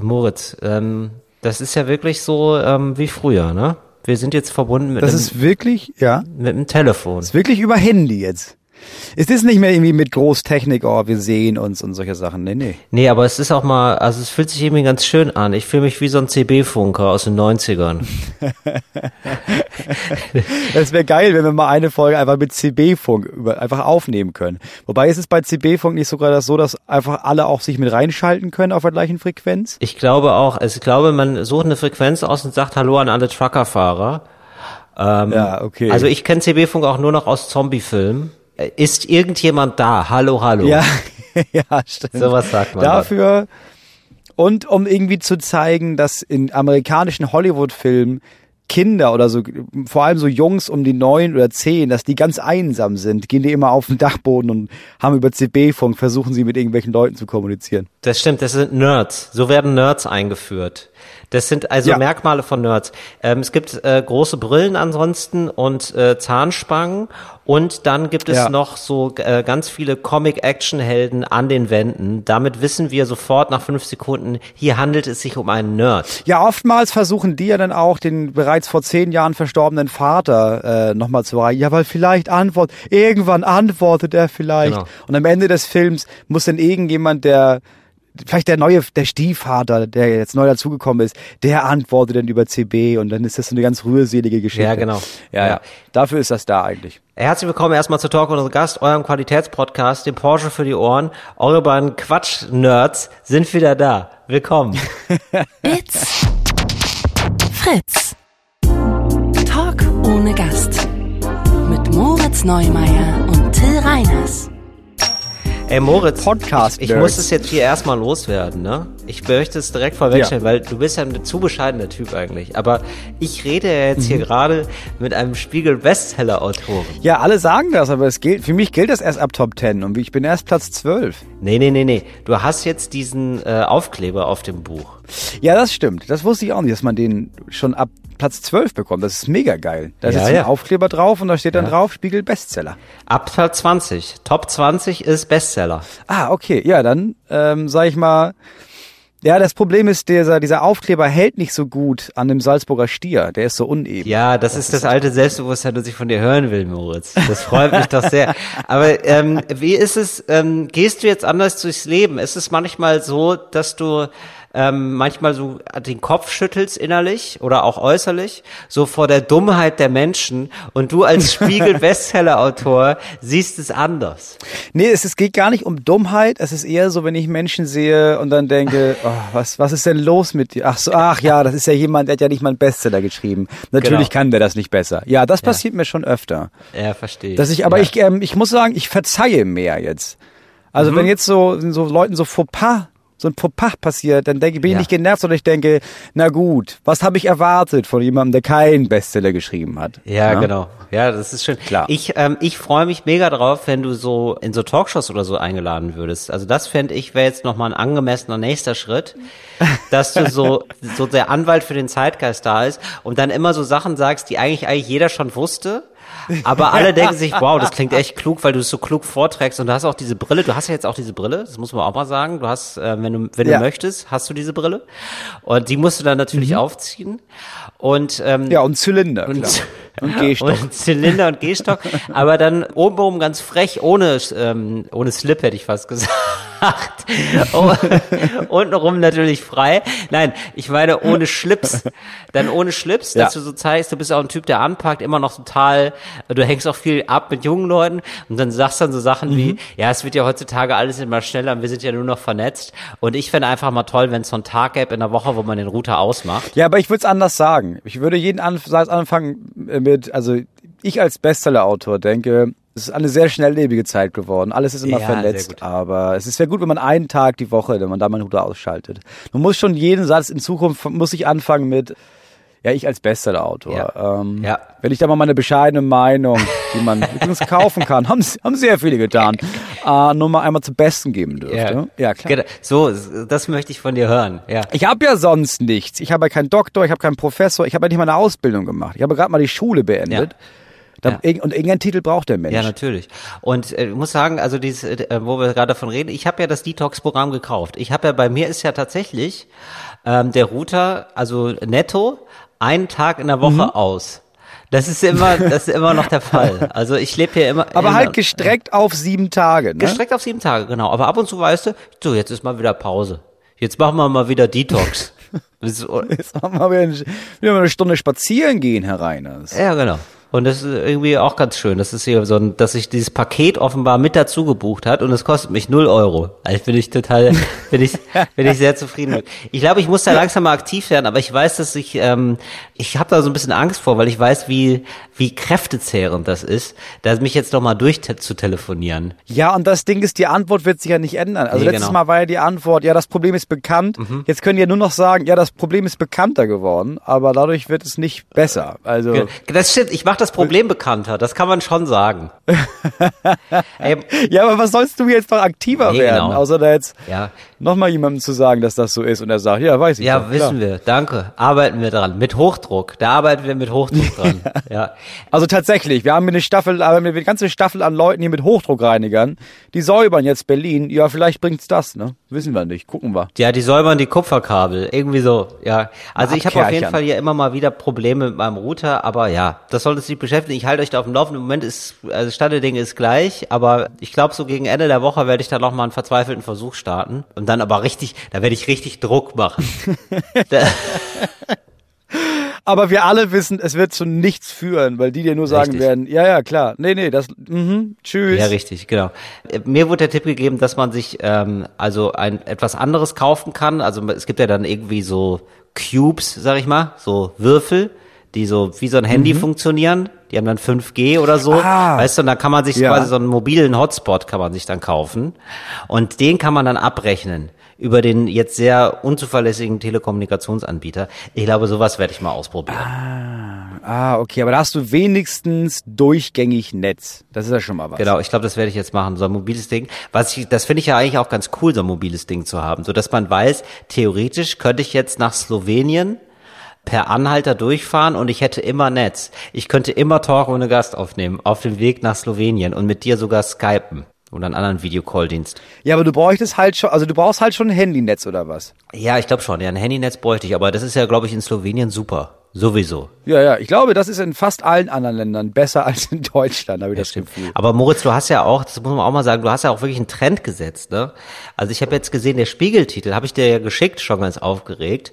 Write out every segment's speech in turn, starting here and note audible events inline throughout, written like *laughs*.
Moritz, ähm, das ist ja wirklich so ähm, wie früher, ne? Wir sind jetzt verbunden mit Das einem, ist wirklich, ja, mit einem Telefon. ist wirklich über Handy jetzt. Es ist nicht mehr irgendwie mit Großtechnik, oh, wir sehen uns und solche Sachen. Nee, nee. Nee, aber es ist auch mal, also es fühlt sich irgendwie ganz schön an. Ich fühle mich wie so ein CB-Funker aus den 90ern. Es wäre geil, wenn wir mal eine Folge einfach mit CB-Funk einfach aufnehmen können. Wobei ist es bei CB-Funk nicht sogar das so, dass einfach alle auch sich mit reinschalten können auf der gleichen Frequenz? Ich glaube auch, also ich glaube, man sucht eine Frequenz aus und sagt Hallo an alle Truckerfahrer. Ähm, Ja, okay. Also ich kenne CB-Funk auch nur noch aus Zombie-Filmen. Äh, Ist irgendjemand da? Hallo, hallo. Ja, *laughs* ja, stimmt. Sowas sagt man Dafür und um irgendwie zu zeigen, dass in amerikanischen Hollywood-Filmen Kinder oder so, vor allem so Jungs um die neun oder zehn, dass die ganz einsam sind, gehen die immer auf den Dachboden und haben über CB-Funk, versuchen sie mit irgendwelchen Leuten zu kommunizieren. Das stimmt, das sind Nerds. So werden Nerds eingeführt. Das sind also Ja. Merkmale von Nerds. Ähm, es gibt äh, große Brillen ansonsten und äh, Zahnspangen und dann gibt es Ja. noch so äh, ganz viele Comic-Action-Helden an den Wänden. Damit wissen wir sofort nach fünf Sekunden, hier handelt es sich um einen Nerd. Ja, oftmals versuchen die ja dann auch den bereits vor zehn Jahren verstorbenen Vater äh, nochmal zu erreichen. Ja, weil vielleicht antwortet, irgendwann antwortet er vielleicht. Genau. Und am Ende des Films muss dann irgendjemand, der vielleicht der neue, der Stiefvater, der jetzt neu dazugekommen ist, der antwortet dann über CB und dann ist das so eine ganz rührselige Geschichte. Ja, genau. Ja, ja. Ja. Dafür ist das da eigentlich. Herzlich willkommen erstmal zu Talk unser Gast, eurem Qualitätspodcast, dem Porsche für die Ohren. Eure beiden Quatsch-Nerds sind wieder da. Willkommen. *laughs* It's Fritz. Talk ohne Gast. Mit Moritz Neumeier und Till Reiners. Ey Moritz, Podcast ich, muss es jetzt hier erstmal loswerden, ne? Ich möchte es direkt vorwegstellen, Ja. weil du bist ja ein zu bescheidener Typ eigentlich. Aber ich rede ja jetzt Mhm. hier gerade mit einem Spiegel-Bestseller-Autoren. Ja, alle sagen das, aber es gilt, für mich gilt das erst ab Top 10 und ich bin erst Platz 12. Nee, nee, nee, nee. Du hast jetzt diesen äh, Aufkleber auf dem Buch. Ja, das stimmt. Das wusste ich auch nicht, dass man den schon ab Platz 12 bekommt. Das ist mega geil. Da ist Ja, jetzt ein ja. Aufkleber drauf und da steht dann drauf Spiegel Bestseller. Ab Platz 20. Top 20 ist Bestseller. Ah, okay. Ja, dann ähm, sag ich mal, ja, das Problem ist, dieser, dieser Aufkleber hält nicht so gut an dem Salzburger Stier. Der ist so uneben. Ja, das, ist das alte Selbstbewusstsein, das ich von dir hören will, Moritz. Das freut mich doch sehr. *laughs* Aber ähm, wie ist es, ähm, gehst du jetzt anders durchs Leben? Ist es manchmal so, dass du ähm, manchmal so den Kopf schüttelst innerlich oder auch äußerlich, so vor der Dummheit der Menschen und du als *laughs* Spiegel-Bestseller-Autor siehst es anders? Nee, es, es geht gar nicht um Dummheit. Es ist eher so, wenn ich Menschen sehe und dann denke, *laughs* oh, was, was ist denn los mit dir? Ach so, ach ja, das ist ja jemand, der hat ja nicht mal einen Bestseller geschrieben. Natürlich Genau. kann der das nicht besser. Ja, das passiert mir schon öfter. Ja, verstehe. Dass ich, aber ja. ich, ähm, ich muss sagen, ich verzeihe mehr jetzt. Also Mhm. wenn jetzt so, so Leuten so Fauxpas, so ein Fauxpas passiert, dann denke, bin ich Ja. nicht genervt, sondern ich denke, na gut, was habe ich erwartet von jemandem, der keinen Bestseller geschrieben hat? Ja, genau. Ja, das ist schön. Klar. Ich, ähm, ich freue mich mega drauf, wenn du so in so Talkshows oder so eingeladen würdest. Also das fände ich wäre jetzt nochmal ein angemessener nächster Schritt, *laughs* dass du so, so der Anwalt für den Zeitgeist da ist und dann immer so Sachen sagst, die eigentlich eigentlich jeder schon wusste. Aber alle denken sich, wow, das klingt echt klug, weil du es so klug vorträgst und du hast auch diese Brille. Du hast ja jetzt auch diese Brille, das muss man auch mal sagen. Du hast, äh, wenn du, wenn Ja. du möchtest, hast du diese Brille und die musst du dann natürlich aufziehen und ähm, Ja, und Zylinder, und, klar. *laughs* Und Gehstock. Und Zylinder und Gehstock. aber dann obenrum ganz frech, ohne, ähm, ohne Slip hätte ich fast gesagt. Oh, *laughs* Untenrum natürlich frei. Nein, ich meine ohne Schlips. Dann ohne Schlips, Ja. dass du so zeigst, du bist auch ein Typ, der anpackt, immer noch total, du hängst auch viel ab mit jungen Leuten und dann sagst dann so Sachen wie, Mhm. ja, es wird ja heutzutage alles immer schneller und wir sind ja nur noch vernetzt. Und ich fände einfach mal toll, wenn es so einen Tag gäbe in der Woche, wo man den Router ausmacht. Ja, aber ich würde es anders sagen. Ich würde jeden Anf Satz anfangen mit, also ich als Bestseller-Autor denke, es ist eine sehr schnelllebige Zeit geworden. Alles ist immer Ja, vernetzt, aber es ist sehr gut, wenn man einen Tag die Woche, wenn man da mal einen Router ausschaltet. Man muss schon jeden Satz in Zukunft, muss ich anfangen mit, ja, ich als Bestseller-Autor. Ja. Ähm, Ja. Wenn ich da mal meine bescheidene Meinung, die man *laughs* übrigens kaufen kann, haben, haben sehr viele getan, *laughs* äh, nur mal einmal zum Besten geben dürfte. Ja, klar. Genau. So, das möchte ich von dir hören. Ja. Ich habe ja sonst nichts. Ich habe ja keinen Doktor, ich habe keinen Professor, ich habe ja nicht mal eine Ausbildung gemacht. Ich habe gerade mal die Schule beendet. Da, Ja. Und irgendeinen Titel braucht der Mensch. Ja, natürlich. Und äh, ich muss sagen, also dieses, äh, wo wir gerade davon reden, ich habe ja das Detox-Programm gekauft. Ich habe ja, bei mir ist ja tatsächlich ähm, der Router, also netto, einen Tag in der Woche Mhm. aus. Das ist immer, das ist immer noch der Fall. Also ich lebe hier immer. Aber immer, halt gestreckt auf sieben Tage, ne? Gestreckt auf sieben Tage, genau. Aber ab und zu weißt du, so, jetzt ist mal wieder Pause. Jetzt machen wir mal wieder Detox. *laughs* Jetzt machen wir wieder, wieder eine Stunde spazieren gehen, Herr Reiners. ja, genau. Und das ist irgendwie auch ganz schön. Das ist hier so ein, dass sich dieses Paket offenbar mit dazu gebucht hat und es kostet mich null Euro. Also bin ich total, bin ich, bin ich sehr zufrieden mit. Ich glaube, ich muss da langsam mal aktiv werden, aber ich weiß, dass ich, ähm, ich habe da so ein bisschen Angst vor, weil ich weiß, wie, wie kräftezehrend das ist, da mich jetzt noch mal durch zu telefonieren. Ja, und das Ding ist, die Antwort wird sich ja nicht ändern. Also Nee, letztes genau. Mal war ja die Antwort, ja, das Problem ist bekannt. Jetzt können die ja nur noch sagen, ja, das Problem ist bekannter geworden, aber dadurch wird es nicht besser. Also Das stimmt, ich mache das Problem bekannter, das kann man schon sagen. *laughs* Ey, Ja, aber was sollst du jetzt noch aktiver Nee, werden, genau. außer da jetzt ja, nochmal jemandem zu sagen, dass das so ist und er sagt, ja, weiß ich Ja, doch, wissen wir. Danke. Arbeiten wir dran. Mit Hochdruck. Da arbeiten wir mit Hochdruck dran. *laughs* ja. Also tatsächlich, wir haben eine Staffel, aber eine ganze Staffel an Leuten hier mit Hochdruckreinigern, die säubern jetzt Berlin. Ja, vielleicht bringt's das, ne? Wissen wir nicht, gucken wir. Ja, die säubern die Kupferkabel. Irgendwie so. Ja. Also ich habe auf jeden. Fall hier immer mal wieder Probleme mit meinem Router, aber ja, das sollte sich beschäftigen. Ich halte euch da auf dem Laufenden. Im Moment ist, also Stand der Dinge ist gleich, aber ich glaube, so gegen Ende der Woche werde ich dann noch mal einen verzweifelten Versuch starten. Und dann aber richtig, da werde ich richtig Druck machen. *laughs* Aber wir alle wissen, es wird zu nichts führen, weil die dir nur sagen Richtig. werden, ja, ja, klar, nee, nee, das, mhm, tschüss. Ja, richtig, genau. Äh, Mir wurde der Tipp gegeben, dass man sich ähm, also ein etwas anderes kaufen kann. Also es gibt ja dann irgendwie so Cubes, sag ich mal, so Würfel, die so wie so ein Handy funktionieren. Die haben dann 5G oder so. Ah. Weißt du, und dann kann man sich Ja. quasi so einen mobilen Hotspot kann man sich dann kaufen. Und den kann man dann abrechnen über den jetzt sehr unzuverlässigen Telekommunikationsanbieter. Ich glaube, sowas werde ich mal ausprobieren. Ah, okay, aber da hast du wenigstens durchgängig Netz. Das ist ja schon mal was. Genau, ich glaube, das werde ich jetzt machen, so ein mobiles Ding. Was ich, das finde ich ja eigentlich auch ganz cool, so ein mobiles Ding zu haben, so dass man weiß, theoretisch könnte ich jetzt nach Slowenien per Anhalter durchfahren und ich hätte immer Netz. Ich könnte immer Talk ohne Gast aufnehmen, auf dem Weg nach Slowenien und mit dir sogar skypen oder einen anderen Videocall-Dienst. Ja, aber du bräuchtest halt schon, also du brauchst halt schon ein Handynetz oder was? Ja, ich glaube schon, ja, ein Handynetz bräuchte ich, aber das ist ja, glaube ich, in Slowenien super. Sowieso. Ja, ja, ich glaube, das ist in fast allen anderen Ländern besser *laughs* als in Deutschland, habe ich das Gefühl. Aber Moritz, du hast ja auch, das muss man auch mal sagen, du hast ja auch wirklich einen Trend gesetzt, ne? Also ich habe jetzt gesehen, der Spiegeltitel, habe ich dir ja geschickt, schon ganz aufgeregt.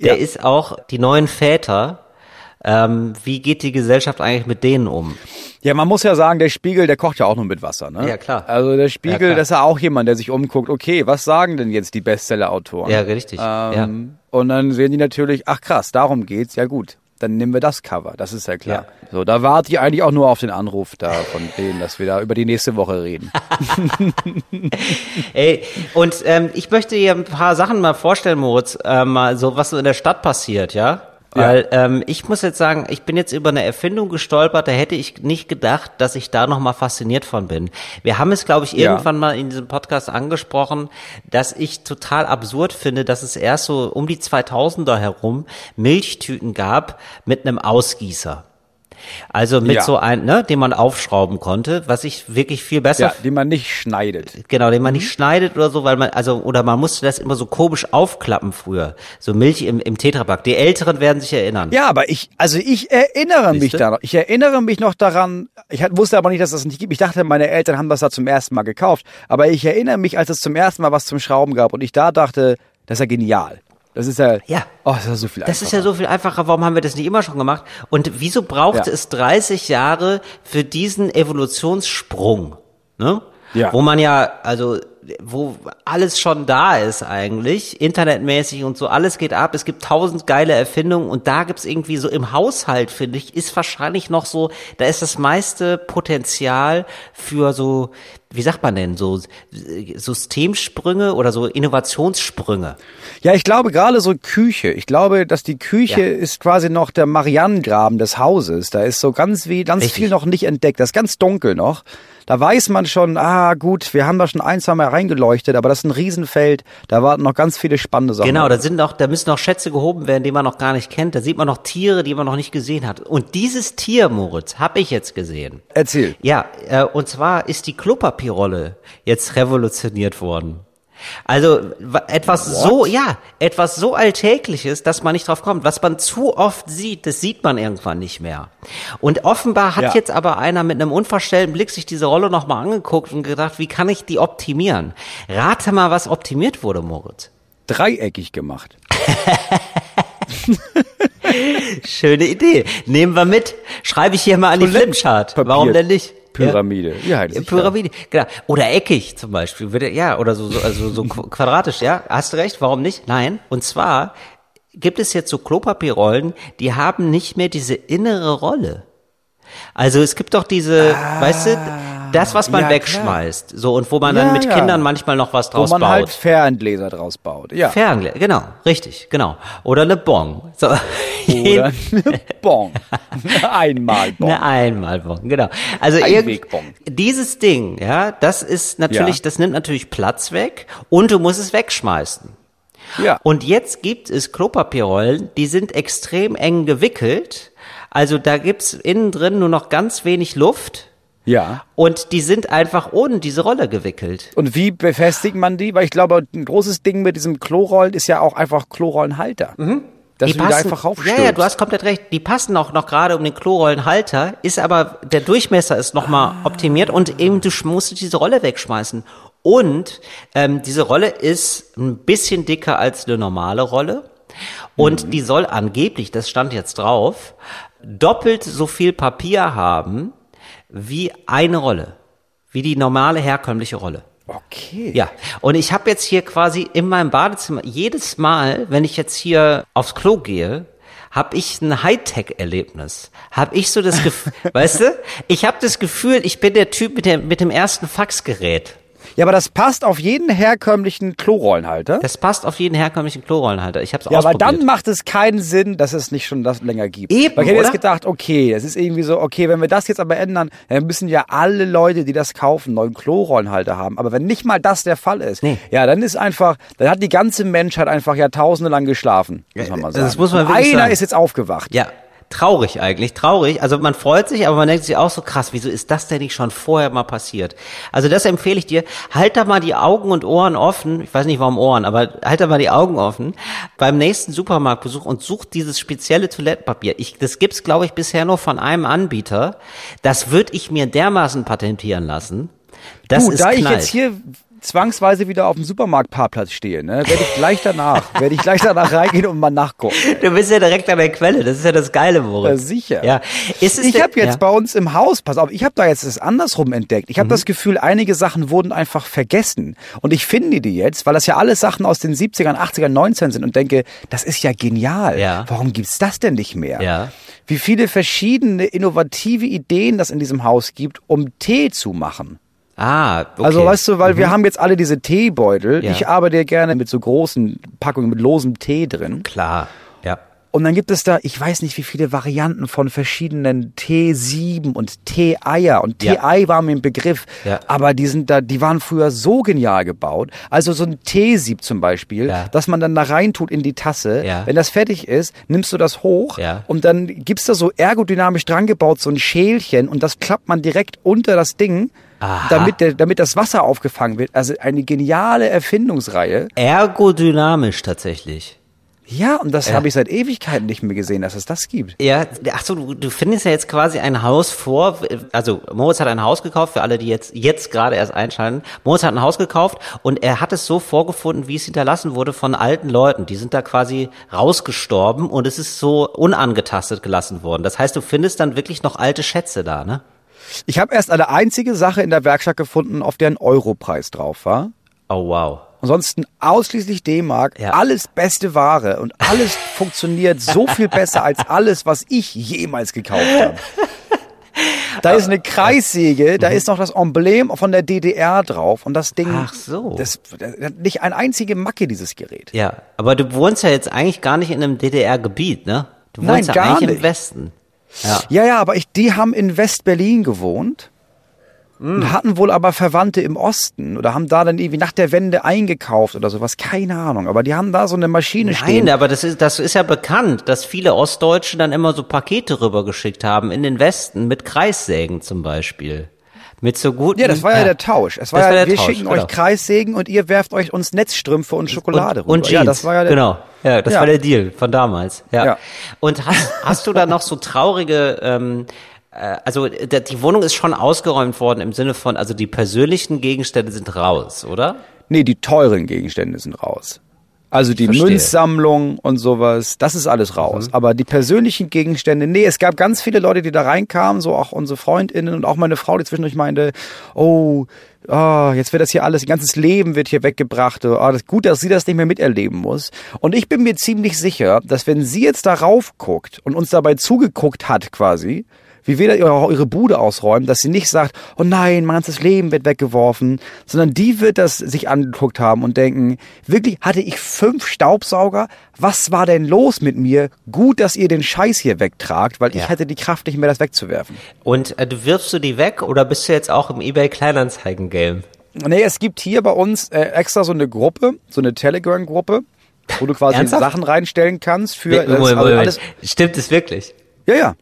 Der Ja. ist auch die neuen Väter. Ähm, wie geht die Gesellschaft eigentlich mit denen um? Ja, man muss ja sagen, der Spiegel, der kocht ja auch nur mit Wasser, ne? Ja, klar. Also der Ja, Spiegel, klar. das ist ja auch jemand, der sich umguckt, okay, was sagen denn jetzt die Bestseller-Autoren? Ja, richtig. Ähm, Und dann sehen die natürlich, ach krass, darum geht's, ja gut. Dann nehmen wir das Cover, das ist ja klar. So, da warte ich eigentlich auch nur auf den Anruf da von *laughs* denen, dass wir da über die nächste Woche reden. *laughs* Ey, und ähm, ich möchte dir ein paar Sachen mal vorstellen, Moritz, äh, mal so, was so in der Stadt passiert, ja? Weil ähm, ich muss jetzt sagen, ich bin jetzt über eine Erfindung gestolpert, da hätte ich nicht gedacht, dass ich da nochmal fasziniert von bin. Wir haben es, glaube ich, Ja. irgendwann mal in diesem Podcast angesprochen, dass ich total absurd finde, dass es erst so um die 2000er herum Milchtüten gab mit einem Ausgießer. Also mit Ja. so ein, ne, den man aufschrauben konnte, was ich wirklich viel besser Ja, die man nicht schneidet. Genau, den man Mhm. nicht schneidet oder so, weil man, also, oder man musste das immer so komisch aufklappen früher. So Milch im, im Tetrapack. Die Älteren werden sich erinnern. Ja, aber ich, also ich erinnere mich Siehste? daran. Ich erinnere mich noch daran. Ich wusste aber nicht, dass das nicht gibt. Ich dachte, meine Eltern haben das da zum ersten Mal gekauft. Aber ich erinnere mich, als es zum ersten Mal was zum Schrauben gab und ich da dachte, das ist ja genial. Das ist ja, Ja. oh, das ist ja so viel Das ist ja so viel einfacher. Warum haben wir das nicht immer schon gemacht? Und wieso braucht Ja. es 30 Jahre für diesen Evolutionssprung? Ne? Ja. Wo man ja, also, wo alles schon da ist eigentlich, internetmäßig und so, alles geht ab. Es gibt tausend geile Erfindungen und da gibt's irgendwie so im Haushalt, finde ich, ist wahrscheinlich noch so, da ist das meiste Potenzial für so, wie sagt man denn, so Systemsprünge oder so Innovationssprünge. Ja, ich glaube gerade so Küche. Ich glaube, dass die Küche Ja. ist quasi noch der Marianengraben des Hauses. Da ist so ganz wie ganz Richtig. viel noch nicht entdeckt. Das ist ganz dunkel noch. Da weiß man schon, ah gut, wir haben da schon ein, zwei Mal eingeleuchtet, aber das ist ein Riesenfeld. Da warten noch ganz viele spannende Sachen. Genau, da sind noch, da müssen noch Schätze gehoben werden, die man noch gar nicht kennt. Da sieht man noch Tiere, die man noch nicht gesehen hat. Und dieses Tier, Moritz, habe ich jetzt gesehen. Erzähl. Ja, äh, und zwar ist die Klopapierrolle jetzt revolutioniert worden. Also wa- etwas so, ja, etwas so Alltägliches, dass man nicht drauf kommt. Was man zu oft sieht, das sieht man irgendwann nicht mehr. Und offenbar hat Ja. jetzt aber einer mit einem unverstellten Blick sich diese Rolle nochmal angeguckt und gedacht, wie kann ich die optimieren? Rate mal, was optimiert wurde, Moritz. Dreieckig gemacht. *laughs* Schöne Idee. Nehmen wir mit. Schreibe ich hier mal an die Flipchart. Warum denn nicht? Pyramide. Ja, Ja, Pyramide, genau. Oder eckig zum Beispiel. Würde, ja, oder so, so, also so qu- quadratisch, ja. Hast du recht, warum nicht? Nein. Und zwar gibt es jetzt so Klopapierrollen, die haben nicht mehr diese innere Rolle. Also es gibt doch diese, weißt du, das, was man ja, wegschmeißt. So, und wo man Ja, dann mit ja. Kindern manchmal noch was Wo draus man baut. halt Ferngläser draus baut. Ja. Fernglas, genau, richtig, genau. Oder eine Bon. So. *laughs* Oder Bon. *laughs* Einmal Bon. Eine Einmalbon, genau. Also Einwegbon. dieses Ding, ja, das ist natürlich, das nimmt natürlich Platz weg und du musst es wegschmeißen. Ja. Und jetzt gibt es Klopapierrollen, die sind extrem eng gewickelt. Also da gibt's innen drin nur noch ganz wenig Luft ja. und die sind einfach ohne diese Rolle gewickelt. Und wie befestigt man die? Weil ich glaube, ein großes Ding mit diesem Klorollen ist ja auch einfach Klorollenhalter. Dass Die du die einfach ja, raufstülpst. ja, du hast komplett recht. Die passen auch noch gerade um den Klorollenhalter, ist aber der Durchmesser ist nochmal Ah. optimiert und eben du musst diese Rolle wegschmeißen. Und ähm, diese Rolle ist ein bisschen dicker als eine normale Rolle und Mhm. die soll angeblich, das stand jetzt drauf, doppelt so viel Papier haben wie eine Rolle, wie die normale herkömmliche Rolle. Okay. Ja, und ich habe jetzt hier quasi in meinem Badezimmer, jedes Mal, wenn ich jetzt hier aufs Klo gehe, habe ich ein Hightech-Erlebnis. Habe ich so das Gefühl, *laughs* weißt du, ich habe das Gefühl, ich bin der Typ mit, der, mit dem ersten Faxgerät. Ja, aber das passt auf jeden herkömmlichen Klorollenhalter. Das passt auf jeden herkömmlichen Klorollenhalter. Ich habe es Ja, aber ausprobiert. dann macht es keinen Sinn, dass es nicht schon das länger gibt. Eben, Weil ich hätte jetzt gedacht, okay, es ist irgendwie so, okay, wenn wir das jetzt aber ändern, dann müssen ja alle Leute, die das kaufen, neuen Klorollenhalter haben. Aber wenn nicht mal das der Fall ist, Nee. ja, dann ist einfach, dann hat die ganze Menschheit einfach jahrtausende lang geschlafen, muss man mal sagen. das muss man wirklich Einer sagen. ist jetzt aufgewacht. Ja, traurig eigentlich, traurig. Also man freut sich, aber man denkt sich auch so krass, wieso ist das denn nicht schon vorher mal passiert? Also das empfehle ich dir. Halt da mal die Augen und Ohren offen. Ich weiß nicht warum Ohren, aber halt da mal die Augen offen beim nächsten Supermarktbesuch und such dieses spezielle Toilettenpapier. Ich, das gibt's glaube ich bisher nur von einem Anbieter. Das würde ich mir dermaßen patentieren lassen. Das du, ist da ich knallt. jetzt hier zwangsweise wieder auf dem Supermarktparkplatz stehe, ne, werde ich gleich danach, werde ich gleich danach reingehen und mal nachgucken. *laughs* Du bist ja direkt an der Quelle. Das ist ja das Geile, Moritz. Ja, sicher. Ja. Ist es Ich habe jetzt ja. bei uns im Haus, pass auf, ich habe da jetzt das andersrum entdeckt. Ich habe das Gefühl, einige Sachen wurden einfach vergessen. Und ich finde die jetzt, weil das ja alles Sachen aus den 70ern, 80ern, 19 sind und denke, das ist ja genial. Ja. Warum gibt's das denn nicht mehr? Ja. Wie viele verschiedene innovative Ideen das in diesem Haus gibt, um Tee zu machen. Ah, okay. Also weißt du, weil wir haben jetzt alle diese Teebeutel. Ja. Ich arbeite ja gerne mit so großen Packungen mit losem Tee drin. Klar. Ja. Und dann gibt es da, ich weiß nicht, wie viele Varianten von verschiedenen T7 und T-Eier. Und Ja. T-Ei war mir ein Begriff. Ja. Aber die sind da, die waren früher so genial gebaut. Also so ein T-Sieb zum Beispiel, Ja. dass man dann da reintut in die Tasse. Ja. Wenn das fertig ist, nimmst du das hoch Ja. und dann gibt's da so ergodynamisch dran gebaut, so ein Schälchen und das klappt man direkt unter das Ding. Aha. Damit, der, damit das Wasser aufgefangen wird. Also eine geniale Erfindungsreihe. Ergodynamisch tatsächlich. Ja, und das habe ich seit Ewigkeiten nicht mehr gesehen, dass es das gibt. Ja, ach so, du, du findest ja jetzt quasi ein Haus vor, also Moritz hat ein Haus gekauft, für alle, die jetzt, jetzt gerade erst einschalten. Moritz hat ein Haus gekauft und er hat es so vorgefunden, wie es hinterlassen wurde von alten Leuten. Die sind da quasi rausgestorben und es ist so unangetastet gelassen worden. Das heißt, du findest dann wirklich noch alte Schätze da, ne? Ich habe erst eine einzige Sache in der Werkstatt gefunden, auf der ein Europreis drauf war. Oh wow. Ansonsten ausschließlich D-Mark, Ja. alles beste Ware und alles *laughs* funktioniert so viel besser als alles, was ich jemals gekauft habe. *laughs* Da ist eine Kreissäge, da ist noch das Emblem von der DDR drauf und das Ding, Ach so. das, das nicht eine einzige Macke, dieses Gerät. Ja, aber du wohnst ja jetzt eigentlich gar nicht in einem DDR-Gebiet, ne? Du Nein, wohnst ja gar eigentlich im nicht. Westen. Ja. Ja, ja, aber ich, die haben in West-Berlin gewohnt Und hatten wohl aber Verwandte im Osten oder haben da dann irgendwie nach der Wende eingekauft oder sowas, keine Ahnung. Aber die haben da so eine Maschine stehen. Nein, aber das ist, das ist ja bekannt, dass viele Ostdeutsche dann immer so Pakete rübergeschickt haben in den Westen mit Kreissägen zum Beispiel. Mit so guten. Ja, das war ja, der Tausch. Es war ja, war wir Tausch, schicken genau. euch Kreissägen und ihr werft euch uns Netzstrümpfe und Schokolade und, und rüber. Jeans. Ja, das war ja der, genau. Ja, das Ja. war der Deal von damals. Ja. Ja. Und hast, hast du da noch so traurige, ähm, äh, also da- die Wohnung ist schon ausgeräumt worden im Sinne von, also die persönlichen Gegenstände sind raus, oder? Nee, die teuren Gegenstände sind raus. Also die. Münzsammlung und sowas, das ist alles raus. Mhm. Aber die persönlichen Gegenstände, nee, es gab ganz viele Leute, die da reinkamen, so auch unsere FreundInnen und auch meine Frau, die zwischendurch meinte, oh, ah, jetzt wird das hier alles, ihr ganzes Leben wird hier weggebracht. Ah, das gut, dass sie das nicht mehr miterleben muss. Und ich bin mir ziemlich sicher, dass wenn sie jetzt darauf guckt und uns dabei zugeguckt hat quasi, wie wir da ihre, ihre Bude ausräumen, dass sie nicht sagt, oh nein, mein ganzes Leben wird weggeworfen, sondern die wird das sich angeguckt haben und denken, wirklich, hatte ich fünf Staubsauger? Was war denn los mit mir? Gut, dass ihr den Scheiß hier wegtragt, weil Ja. ich hätte die Kraft nicht mehr, das wegzuwerfen. Und äh, du wirfst du die weg oder bist du jetzt auch im eBay Kleinanzeigen-Game? Nee, es gibt hier bei uns äh, extra so eine Gruppe, so eine Telegram-Gruppe, wo du quasi? Sachen reinstellen kannst für Moment, Moment, Moment. alles. Stimmt es wirklich? Ja, ja.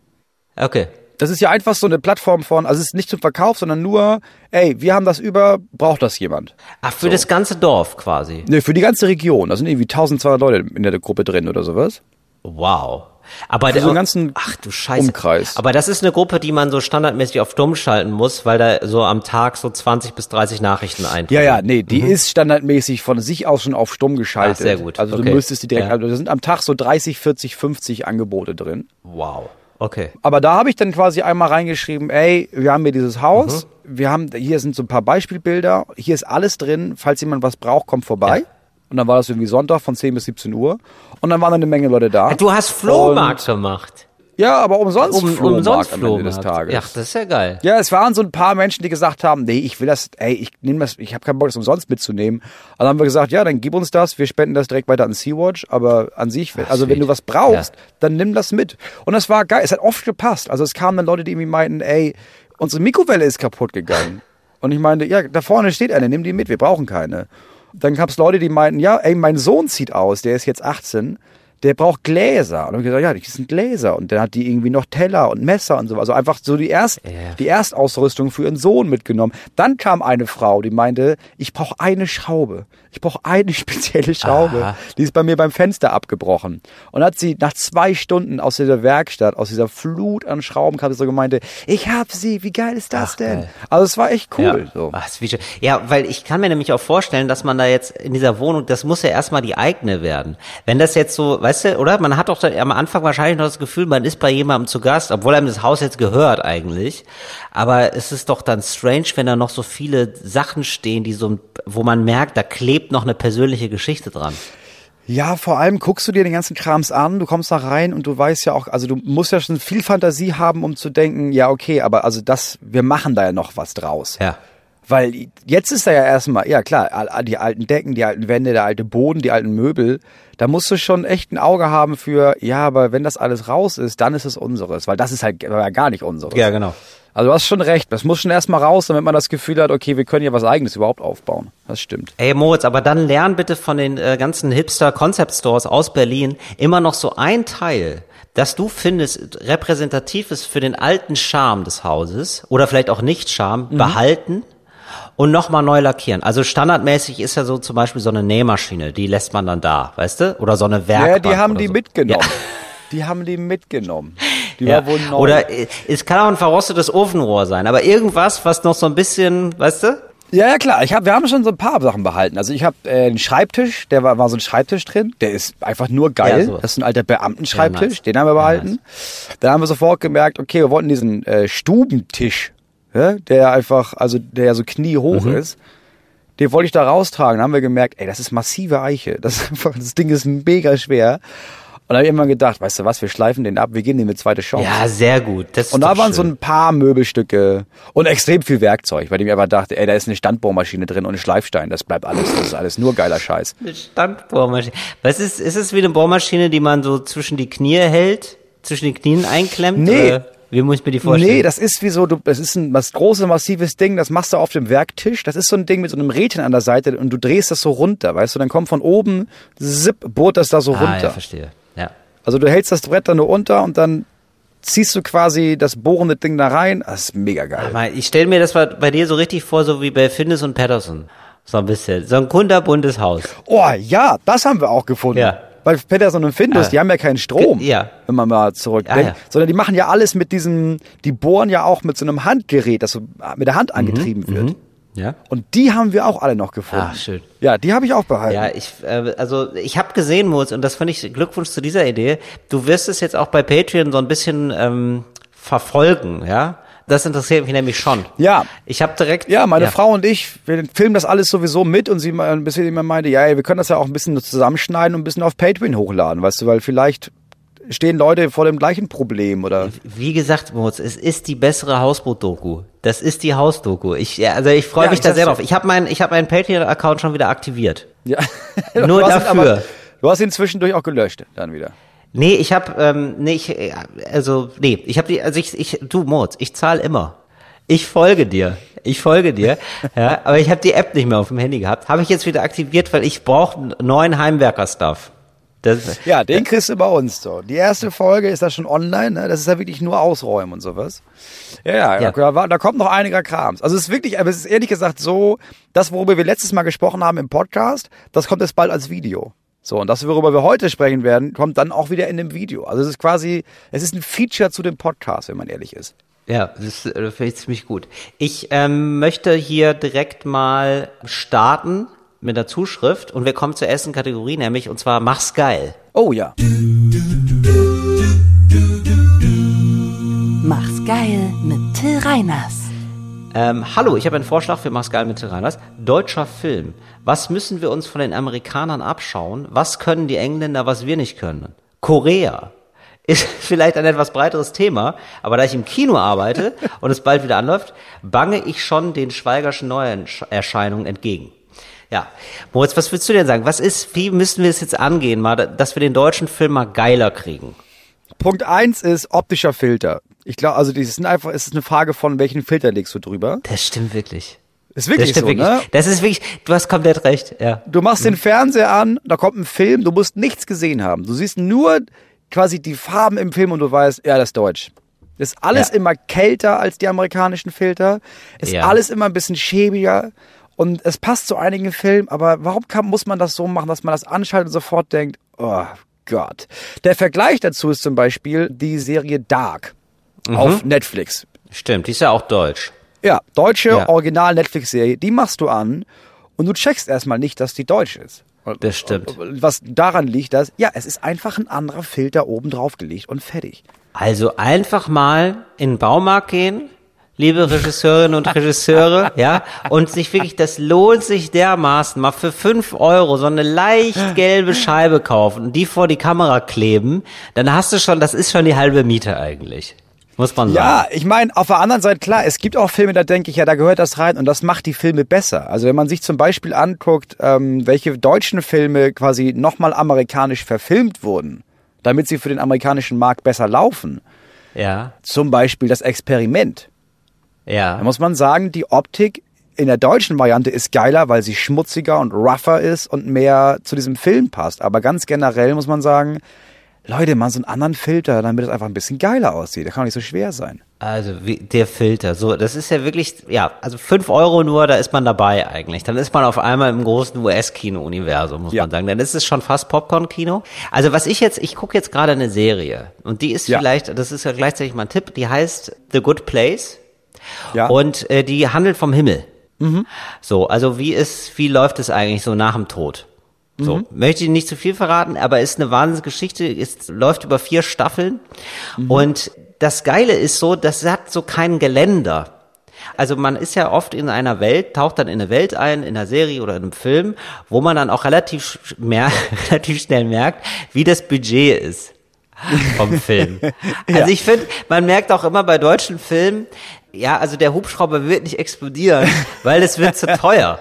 Okay. Das ist ja einfach so eine Plattform von, also es ist nicht zum Verkauf, sondern nur, ey, wir haben das über, braucht das jemand? Ach, für das ganze Dorf quasi. Ne, für die ganze Region. Da sind irgendwie 1200 Leute in der Gruppe drin oder sowas. Wow. Aber Für so einen ganzen ach du Scheiße. Umkreis. Aber das ist eine Gruppe, die man so standardmäßig auf dumm schalten muss, weil da so am Tag so 20 bis 30 Nachrichten eintreffen. Ja, ja, nee, die ist standardmäßig von sich aus schon auf stumm geschaltet. Ach, sehr gut. Also du Okay. müsstest die direkt, Ja. da sind am Tag so 30, 40, 50 Angebote drin. Wow. Okay. Aber da habe ich dann quasi einmal reingeschrieben, ey, wir haben hier dieses Haus, Mhm. wir haben, hier sind so ein paar Beispielbilder, hier ist alles drin, falls jemand was braucht, kommt vorbei. Ja. Und dann war das irgendwie Sonntag von 10 bis 17 Uhr. Und dann waren dann eine Menge Leute da. Du hast Flohmarkt gemacht. Ja, aber umsonst Um, Flohmarkt umsonst am Ende des Flohmarkt. Tages. Ja, das ist ja geil. Ja, es waren so ein paar Menschen, die gesagt haben, nee, ich will das, ey, ich nehme das, ich habe keinen Bock, das umsonst mitzunehmen. Also haben wir gesagt, ja, dann gib uns das, wir spenden das direkt weiter an Sea-Watch, aber an sich, also wenn du was brauchst, dann nimm das mit. Und das war geil, es hat oft gepasst. Also es kamen dann Leute, die irgendwie meinten, ey, unsere Mikrowelle ist kaputt gegangen. Und ich meinte, ja, da vorne steht eine, nimm die mit, wir brauchen keine. Dann gab es Leute, die meinten, ja, ey, mein Sohn zieht aus, der ist jetzt 18, der braucht Gläser. Und dann hab ich gesagt, ja, das sind Gläser. Und dann hat die irgendwie noch Teller und Messer und so. Also einfach so die, Erst, Ja. die Erstausrüstung für ihren Sohn mitgenommen. Dann kam eine Frau, die meinte, ich brauche eine Schraube. Ich brauche eine *laughs* spezielle Schraube. Aha. Die ist bei mir beim Fenster abgebrochen. Und hat sie nach zwei Stunden aus dieser Werkstatt, aus dieser Flut an Schrauben, kam sie so gemeinte, ich hab sie, wie geil ist das Ach, denn? geil. Also es war echt cool. Ja. So. Ach, wie schön. ja, weil ich kann mir nämlich auch vorstellen, dass man da jetzt in dieser Wohnung, das muss ja erstmal die eigene werden. Wenn das jetzt so, weißt du, oder? Man hat doch am Anfang wahrscheinlich noch das Gefühl, man ist bei jemandem zu Gast, obwohl einem das Haus jetzt gehört eigentlich. Aber es ist doch dann strange, wenn da noch so viele Sachen stehen, die so, wo man merkt, da klebt noch eine persönliche Geschichte dran. Ja, vor allem guckst du dir den ganzen Krams an, du kommst da rein und du weißt ja auch, also du musst ja schon viel Fantasie haben, um zu denken, ja, okay, aber also das, wir machen da ja noch was draus. Ja. Weil jetzt ist da ja erstmal, ja klar, die alten Decken, die alten Wände, der alte Boden, die alten Möbel, da musst du schon echt ein Auge haben für, ja, aber wenn das alles raus ist, dann ist es unseres, weil das ist halt ja gar nicht unseres. Ja, genau. Also du hast schon recht, das muss schon erstmal raus, damit man das Gefühl hat, okay, wir können hier was eigenes überhaupt aufbauen. Das stimmt. Ey Moritz, aber dann lern bitte von den äh, ganzen Hipster Concept Stores aus Berlin immer noch so ein Teil, das du findest repräsentativ ist für den alten Charme des Hauses oder vielleicht auch nicht Charme, Mhm. behalten und nochmal neu lackieren. Also standardmäßig ist ja so zum Beispiel so eine Nähmaschine, die lässt man dann da, weißt du? Oder so eine Werkbank. Ja, die haben die so. mitgenommen. Ja. *laughs* Die haben die mitgenommen. Die Ja. war wohl neu. Oder äh, es kann auch ein verrostetes Ofenrohr sein, aber irgendwas, was noch so ein bisschen, weißt du? Ja, ja klar. Ich hab, wir haben schon so ein paar Sachen behalten. Also ich habe äh, einen Schreibtisch, der war, war so ein Schreibtisch drin. Der ist einfach nur geil. Ja, sowas. das ist ein alter Beamtenschreibtisch. Ja, nice. Den haben wir Ja, behalten. Dann haben wir sofort gemerkt, okay, wir wollten diesen äh, Stubentisch, ja, der einfach, also der ja so kniehoch Mhm. ist. Den wollte ich da raustragen. Dann haben wir gemerkt, ey, das ist massive Eiche. Das, ist einfach, das Ding ist mega schwer. Und dann habe ich immer gedacht, weißt du was, wir schleifen den ab, wir geben dem eine zweite Chance. Ja, sehr gut. Das Und da waren so schön. ein paar Möbelstücke und extrem viel Werkzeug, bei dem ich einfach dachte, ey, da ist eine Standbohrmaschine drin und ein Schleifstein, das bleibt alles, das ist alles nur geiler Scheiß. Eine Standbohrmaschine. Was ist, ist es wie eine Bohrmaschine, die man so zwischen die Knie hält, zwischen den Knien einklemmt? Nee, Oder? Wie muss ich mir die vorstellen? Nee, das ist wie so, du, das ist ein das große, massives Ding, das machst du auf dem Werktisch. Das ist so ein Ding mit so einem Rädchen an der Seite und du drehst das so runter, weißt du, dann kommt von oben, zip, bohrt das da so ah, runter. ja, verstehe. Ja. Also du hältst das Brett dann nur unter und dann ziehst du quasi das bohrende Ding da rein. Das ist mega geil. Aber ich stelle mir das bei dir so richtig vor, so wie bei Findes und Patterson. So ein bisschen. So ein kunterbuntes Haus. Oh ja, das haben wir auch gefunden. Ja. Weil Peterson und Findus, Ah. die haben ja keinen Strom, ja. wenn man mal zurückdenkt, Ah, ja. sondern die machen ja alles mit diesem, die bohren ja auch mit so einem Handgerät, das so mit der Hand Mhm. angetrieben wird. Ja. Und die haben wir auch alle noch gefunden. Ah, schön. Ja, die habe ich auch behalten. Ja, ich, äh, also ich habe gesehen, Moritz, und das fand ich Glückwunsch zu dieser Idee. Du wirst es jetzt auch bei Patreon so ein bisschen ähm, verfolgen, ja? Das interessiert mich nämlich schon. Ja. Ich habe direkt. Ja, meine Frau und ich, wir filmen das alles sowieso mit und sie ein bisschen immer meinte, ja, ey, wir können das ja auch ein bisschen zusammenschneiden und ein bisschen auf Patreon hochladen, weißt du, weil vielleicht stehen Leute vor dem gleichen Problem oder Wie gesagt, Moritz, es ist die bessere Hausboot-Doku. Das ist die Hausdoku. Ich, ja, also ich freue Ja, mich ich da sehr drauf. Ich habe meinen, ich habe meinen Patreon-Account schon wieder aktiviert. ja. *laughs* Nur dafür. Aber, du hast ihn zwischendurch auch gelöscht, dann wieder. Nee, ich habe, ähm, nee, ich, äh, also, nee, ich habe die, also ich, ich, du Moritz, ich zahle immer. Ich folge dir. Ich folge dir. *laughs* ja, aber ich habe die App nicht mehr auf dem Handy gehabt. Habe ich jetzt wieder aktiviert, weil ich brauche neuen Heimwerker-Stuff. Das, Ja, den kriegst du bei uns so. Die erste Folge ist da schon online, ne? Das ist ja wirklich nur Ausräumen und sowas. Ja, ja, Ja. Da, da kommt noch einiger Krams. Also es ist wirklich, aber es ist ehrlich gesagt so, das, worüber wir letztes Mal gesprochen haben im Podcast, das kommt jetzt bald als Video. So, und das, worüber wir heute sprechen werden, kommt dann auch wieder in dem Video. Also es ist quasi, es ist ein Feature zu dem Podcast, wenn man ehrlich ist. Ja, das äh, finde ich ziemlich gut. Ich ähm, möchte hier direkt mal starten mit der Zuschrift und wir kommen zur ersten Kategorie, nämlich und zwar Mach's geil. Oh ja. Mach's geil mit Till Reiners. Ähm, hallo, ich habe einen Vorschlag für Mach's geil mit Till Reiners. Deutscher Film. Was müssen wir uns von den Amerikanern abschauen? Was können die Engländer, was wir nicht können? Korea. *laughs* Ist vielleicht ein etwas breiteres Thema, aber da ich im Kino arbeite *laughs* und es bald wieder anläuft, bange ich schon den Schweigerschen Neuerscheinungen entgegen. Ja, Moritz, was willst du denn sagen? Was ist, wie müssen wir es jetzt angehen, mal, dass wir den deutschen Film mal geiler kriegen? Punkt eins ist optischer Filter. Ich glaube, also das ist einfach, es ist eine Frage von, welchen Filter legst du drüber. Das stimmt wirklich. Ist wirklich das so, stimmt wirklich. ne? Das ist wirklich, du hast komplett recht, ja. Du machst den Fernseher an, da kommt ein Film, du musst nichts gesehen haben. Du siehst nur quasi die Farben im Film und du weißt, ja, das ist deutsch. Das ist alles Ja. immer kälter als die amerikanischen Filter. Ist Ja. alles immer ein bisschen schäbiger. Und es passt zu einigen Filmen, aber warum kann, muss man das so machen, dass man das anschaltet und sofort denkt, oh Gott. Der Vergleich dazu ist zum Beispiel die Serie Dark auf Netflix. Stimmt, die ist ja auch deutsch. Ja, deutsche Ja. Original-Netflix-Serie, die machst du an und du checkst erstmal nicht, dass die deutsch ist. Das stimmt. Was daran liegt, dass, ja, es ist einfach ein anderer Filter oben drauf gelegt und fertig. Also einfach mal in den Baumarkt gehen, liebe Regisseurinnen und Regisseure, *laughs* ja, und sich wirklich, das lohnt sich dermaßen, mal für fünf Euro so eine leicht gelbe Scheibe kaufen und die vor die Kamera kleben, dann hast du schon, das ist schon die halbe Miete eigentlich. Muss man sagen. Ja, ich meine, auf der anderen Seite, klar, es gibt auch Filme, da denke ich, ja, da gehört das rein und das macht die Filme besser. Also wenn man sich zum Beispiel anguckt, ähm, welche deutschen Filme quasi nochmal amerikanisch verfilmt wurden, damit sie für den amerikanischen Markt besser laufen. Ja, Zum Beispiel das Experiment. Da ja. muss man sagen, die Optik in der deutschen Variante ist geiler, weil sie schmutziger und rougher ist und mehr zu diesem Film passt. Aber ganz generell muss man sagen, Leute, mal so einen anderen Filter, damit es einfach ein bisschen geiler aussieht. Der kann doch nicht so schwer sein. Also wie, der Filter, so, das ist ja wirklich, ja, also fünf Euro nur, da ist man dabei eigentlich. Dann ist man auf einmal im großen US-Kino-Universum, muss Ja. man sagen. Dann ist es schon fast Popcorn-Kino. Also was ich jetzt, ich gucke jetzt gerade eine Serie und die ist Ja. vielleicht, das ist ja gleichzeitig mein Tipp, die heißt The Good Place Ja. und äh, die handelt vom Himmel. So, also wie ist, wie läuft es eigentlich so nach dem Tod? So, möchte ich nicht zu viel verraten, aber ist eine Wahnsinnsgeschichte, ist, läuft über vier Staffeln. Und das Geile ist so, das hat so kein Geländer. Also man ist ja oft in einer Welt, taucht dann in eine Welt ein, in einer Serie oder in einem Film, wo man dann auch relativ, mer *laughs* relativ schnell merkt, wie das Budget ist vom Film. *laughs* Also ich finde, man merkt auch immer bei deutschen Filmen, ja, also der Hubschrauber wird nicht explodieren, *laughs* weil es wird zu teuer.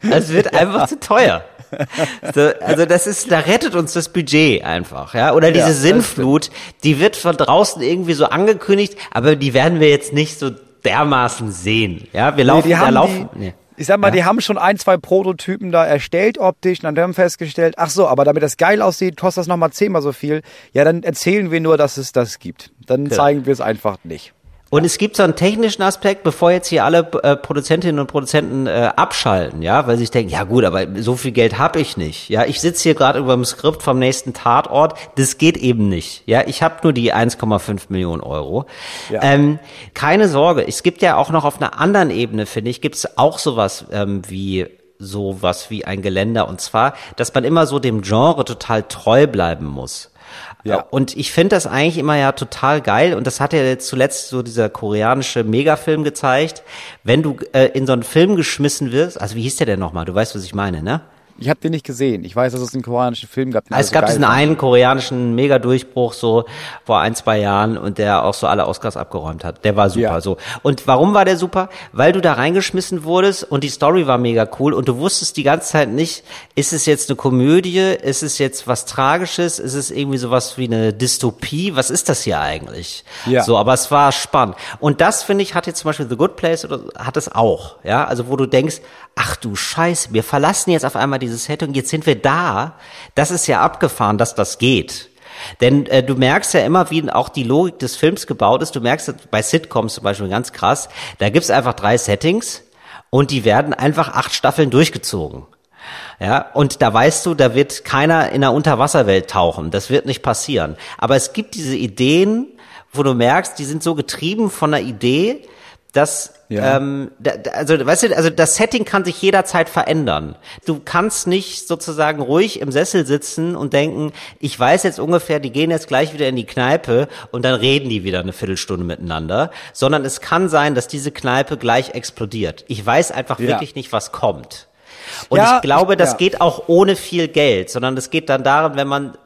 Es wird einfach zu teuer. *laughs* So, also das ist, da rettet uns das Budget einfach, ja. Oder diese Ja, Sinnflut, die wird von draußen irgendwie so angekündigt, aber die werden wir jetzt nicht so dermaßen sehen, ja. Wir laufen, die da laufen. die, nee. Ich sag mal, Ja. die haben schon ein, zwei Prototypen da erstellt optisch und dann haben wir festgestellt, ach so, aber damit das geil aussieht, kostet das nochmal zehnmal so viel. Ja, dann erzählen wir nur, dass es das gibt. Dann zeigen wir es einfach nicht. Und es gibt so einen technischen Aspekt, bevor jetzt hier alle äh, Produzentinnen und Produzenten äh, abschalten, ja, weil sie sich denken, ja gut, aber so viel Geld habe ich nicht. Ja, ich sitze hier gerade über dem Skript vom nächsten Tatort, das geht eben nicht. Ja, ich habe nur die 1,5 Millionen Euro. Ja. Ähm, keine Sorge, es gibt ja auch noch auf einer anderen Ebene, finde ich, gibt es auch sowas ähm, wie sowas wie ein Geländer und zwar, dass man immer so dem Genre total treu bleiben muss. Ja. Und ich finde das eigentlich immer ja total geil und das hat ja zuletzt so dieser koreanische Megafilm gezeigt. Wenn du äh, in so einen Film geschmissen wirst, also wie hieß der denn nochmal? Du weißt, was ich meine, ne? Ich habe den nicht gesehen. Ich weiß, dass es einen koreanischen Film gab. Also es gab diesen fanden. einen koreanischen Mega-Durchbruch so vor ein, zwei Jahren und der auch so alle Oscars abgeräumt hat. Der war super Ja. so. Und warum war der super? Weil du da reingeschmissen wurdest und die Story war mega cool und du wusstest die ganze Zeit nicht, ist es jetzt eine Komödie, ist es jetzt was Tragisches, ist es irgendwie sowas wie eine Dystopie, was ist das hier eigentlich? Ja. So, aber es war spannend. Und das, finde ich, hat jetzt zum Beispiel The Good Place oder hat es auch, ja, also wo du denkst, ach du Scheiße, wir verlassen jetzt auf einmal dieses Setting, jetzt sind wir da. Das ist ja abgefahren, dass das geht. Denn äh, du merkst ja immer, wie auch die Logik des Films gebaut ist. Du merkst bei Sitcoms zum Beispiel ganz krass, da gibt's einfach drei Settings und die werden einfach acht Staffeln durchgezogen. Ja, und da weißt du, da wird keiner in der Unterwasserwelt tauchen. Das wird nicht passieren. Aber es gibt diese Ideen, wo du merkst, die sind so getrieben von einer Idee, dass Ja. ähm, da, also weißt du, also das Setting kann sich jederzeit verändern. Du kannst nicht sozusagen ruhig im Sessel sitzen und denken, ich weiß jetzt ungefähr, die gehen jetzt gleich wieder in die Kneipe und dann reden die wieder eine Viertelstunde miteinander, sondern es kann sein, dass diese Kneipe gleich explodiert. Ich weiß einfach Ja. wirklich nicht, was kommt. Und Ja, ich glaube, das geht auch ohne viel Geld, sondern es geht dann darum, wenn man